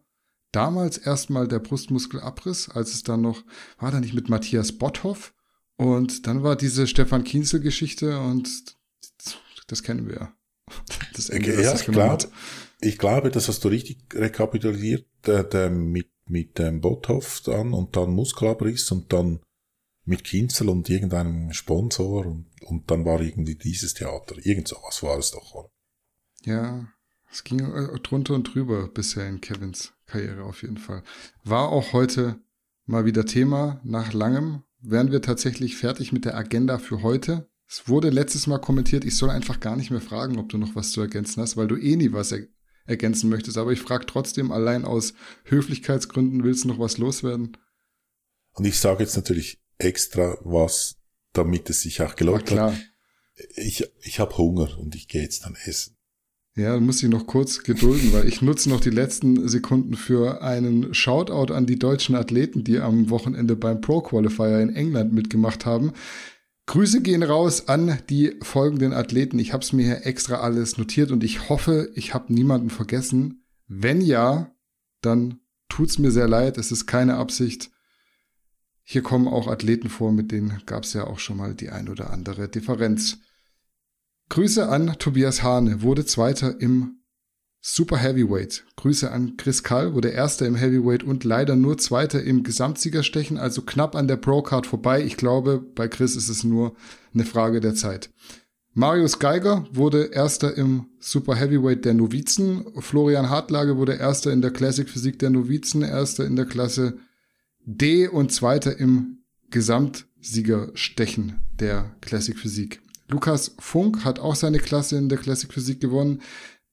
damals erstmal der Brustmuskelabriss, als es dann noch, war da nicht mit Matthias Botthoff? Und dann war diese Stefan Kienzel-Geschichte und das kennen wir ja. Das Ende, ja, das klar. Ich glaube, das hast du richtig rekapituliert, der, der mit, mit dem Bothoff dann und dann Muskelabriss und dann mit Kinzel und irgendeinem Sponsor und, und dann war irgendwie dieses Theater. Irgend sowas war es doch, oder? Ja, es ging äh, drunter und drüber bisher in Kevins Karriere auf jeden Fall. War auch heute mal wieder Thema. Nach langem wären wir tatsächlich fertig mit der Agenda für heute. Es wurde letztes Mal kommentiert, ich soll einfach gar nicht mehr fragen, ob du noch was zu ergänzen hast, weil du eh nie was er ergänzen möchtest. Aber ich frage trotzdem, allein aus Höflichkeitsgründen, willst du noch was loswerden? Und ich sage jetzt natürlich extra was, damit es sich auch gelohnt hat. Ich, ich habe Hunger und ich gehe jetzt dann essen. Ja, du musst dich noch kurz gedulden, weil ich nutze noch die letzten Sekunden für einen Shoutout an die deutschen Athleten, die am Wochenende beim Pro Qualifier in England mitgemacht haben. Grüße gehen raus an die folgenden Athleten. Ich habe es mir hier extra alles notiert und ich hoffe, ich habe niemanden vergessen. Wenn ja, dann tut's mir sehr leid. Es ist keine Absicht. Hier kommen auch Athleten vor, mit denen gab es ja auch schon mal die ein oder andere Differenz. Grüße an Tobias Hane, wurde Zweiter im Super Heavyweight. Grüße an Chris Kall, wurde Erster im Heavyweight und leider nur Zweiter im Gesamtsiegerstechen, also knapp an der Pro-Card vorbei. Ich glaube, bei Chris ist es nur eine Frage der Zeit. Marius Geiger wurde Erster im Super Heavyweight der Novizen. Florian Hartlage wurde Erster in der Classic Physik der Novizen, Erster in der Klasse D und Zweiter im Gesamtsiegerstechen der Classic Physik. Lukas Funk hat auch seine Klasse in der Classic Physik gewonnen.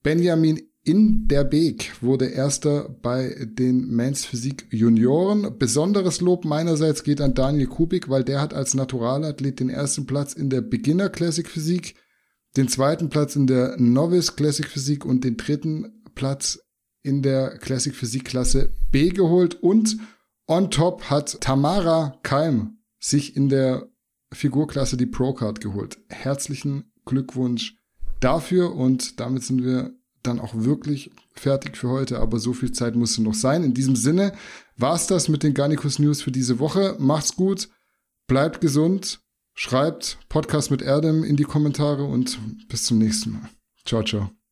Benjamin in der Beek wurde erster bei den Men's Physik Junioren. Besonderes Lob meinerseits geht an Daniel Kubik, weil der hat als Naturalathlet den ersten Platz in der Beginner Classic Physik den zweiten Platz in der Novice Classic Physik und den dritten Platz in der Classic Physik Klasse B geholt und on top hat Tamara Keim sich in der Figurklasse die Pro Card geholt. Herzlichen Glückwunsch dafür und damit sind wir dann auch wirklich fertig für heute, aber so viel Zeit musste noch sein. In diesem Sinne war's das mit den Garnicus News für diese Woche. Macht's gut, bleibt gesund, schreibt Podcast mit Erdem in die Kommentare und bis zum nächsten Mal. Ciao, ciao.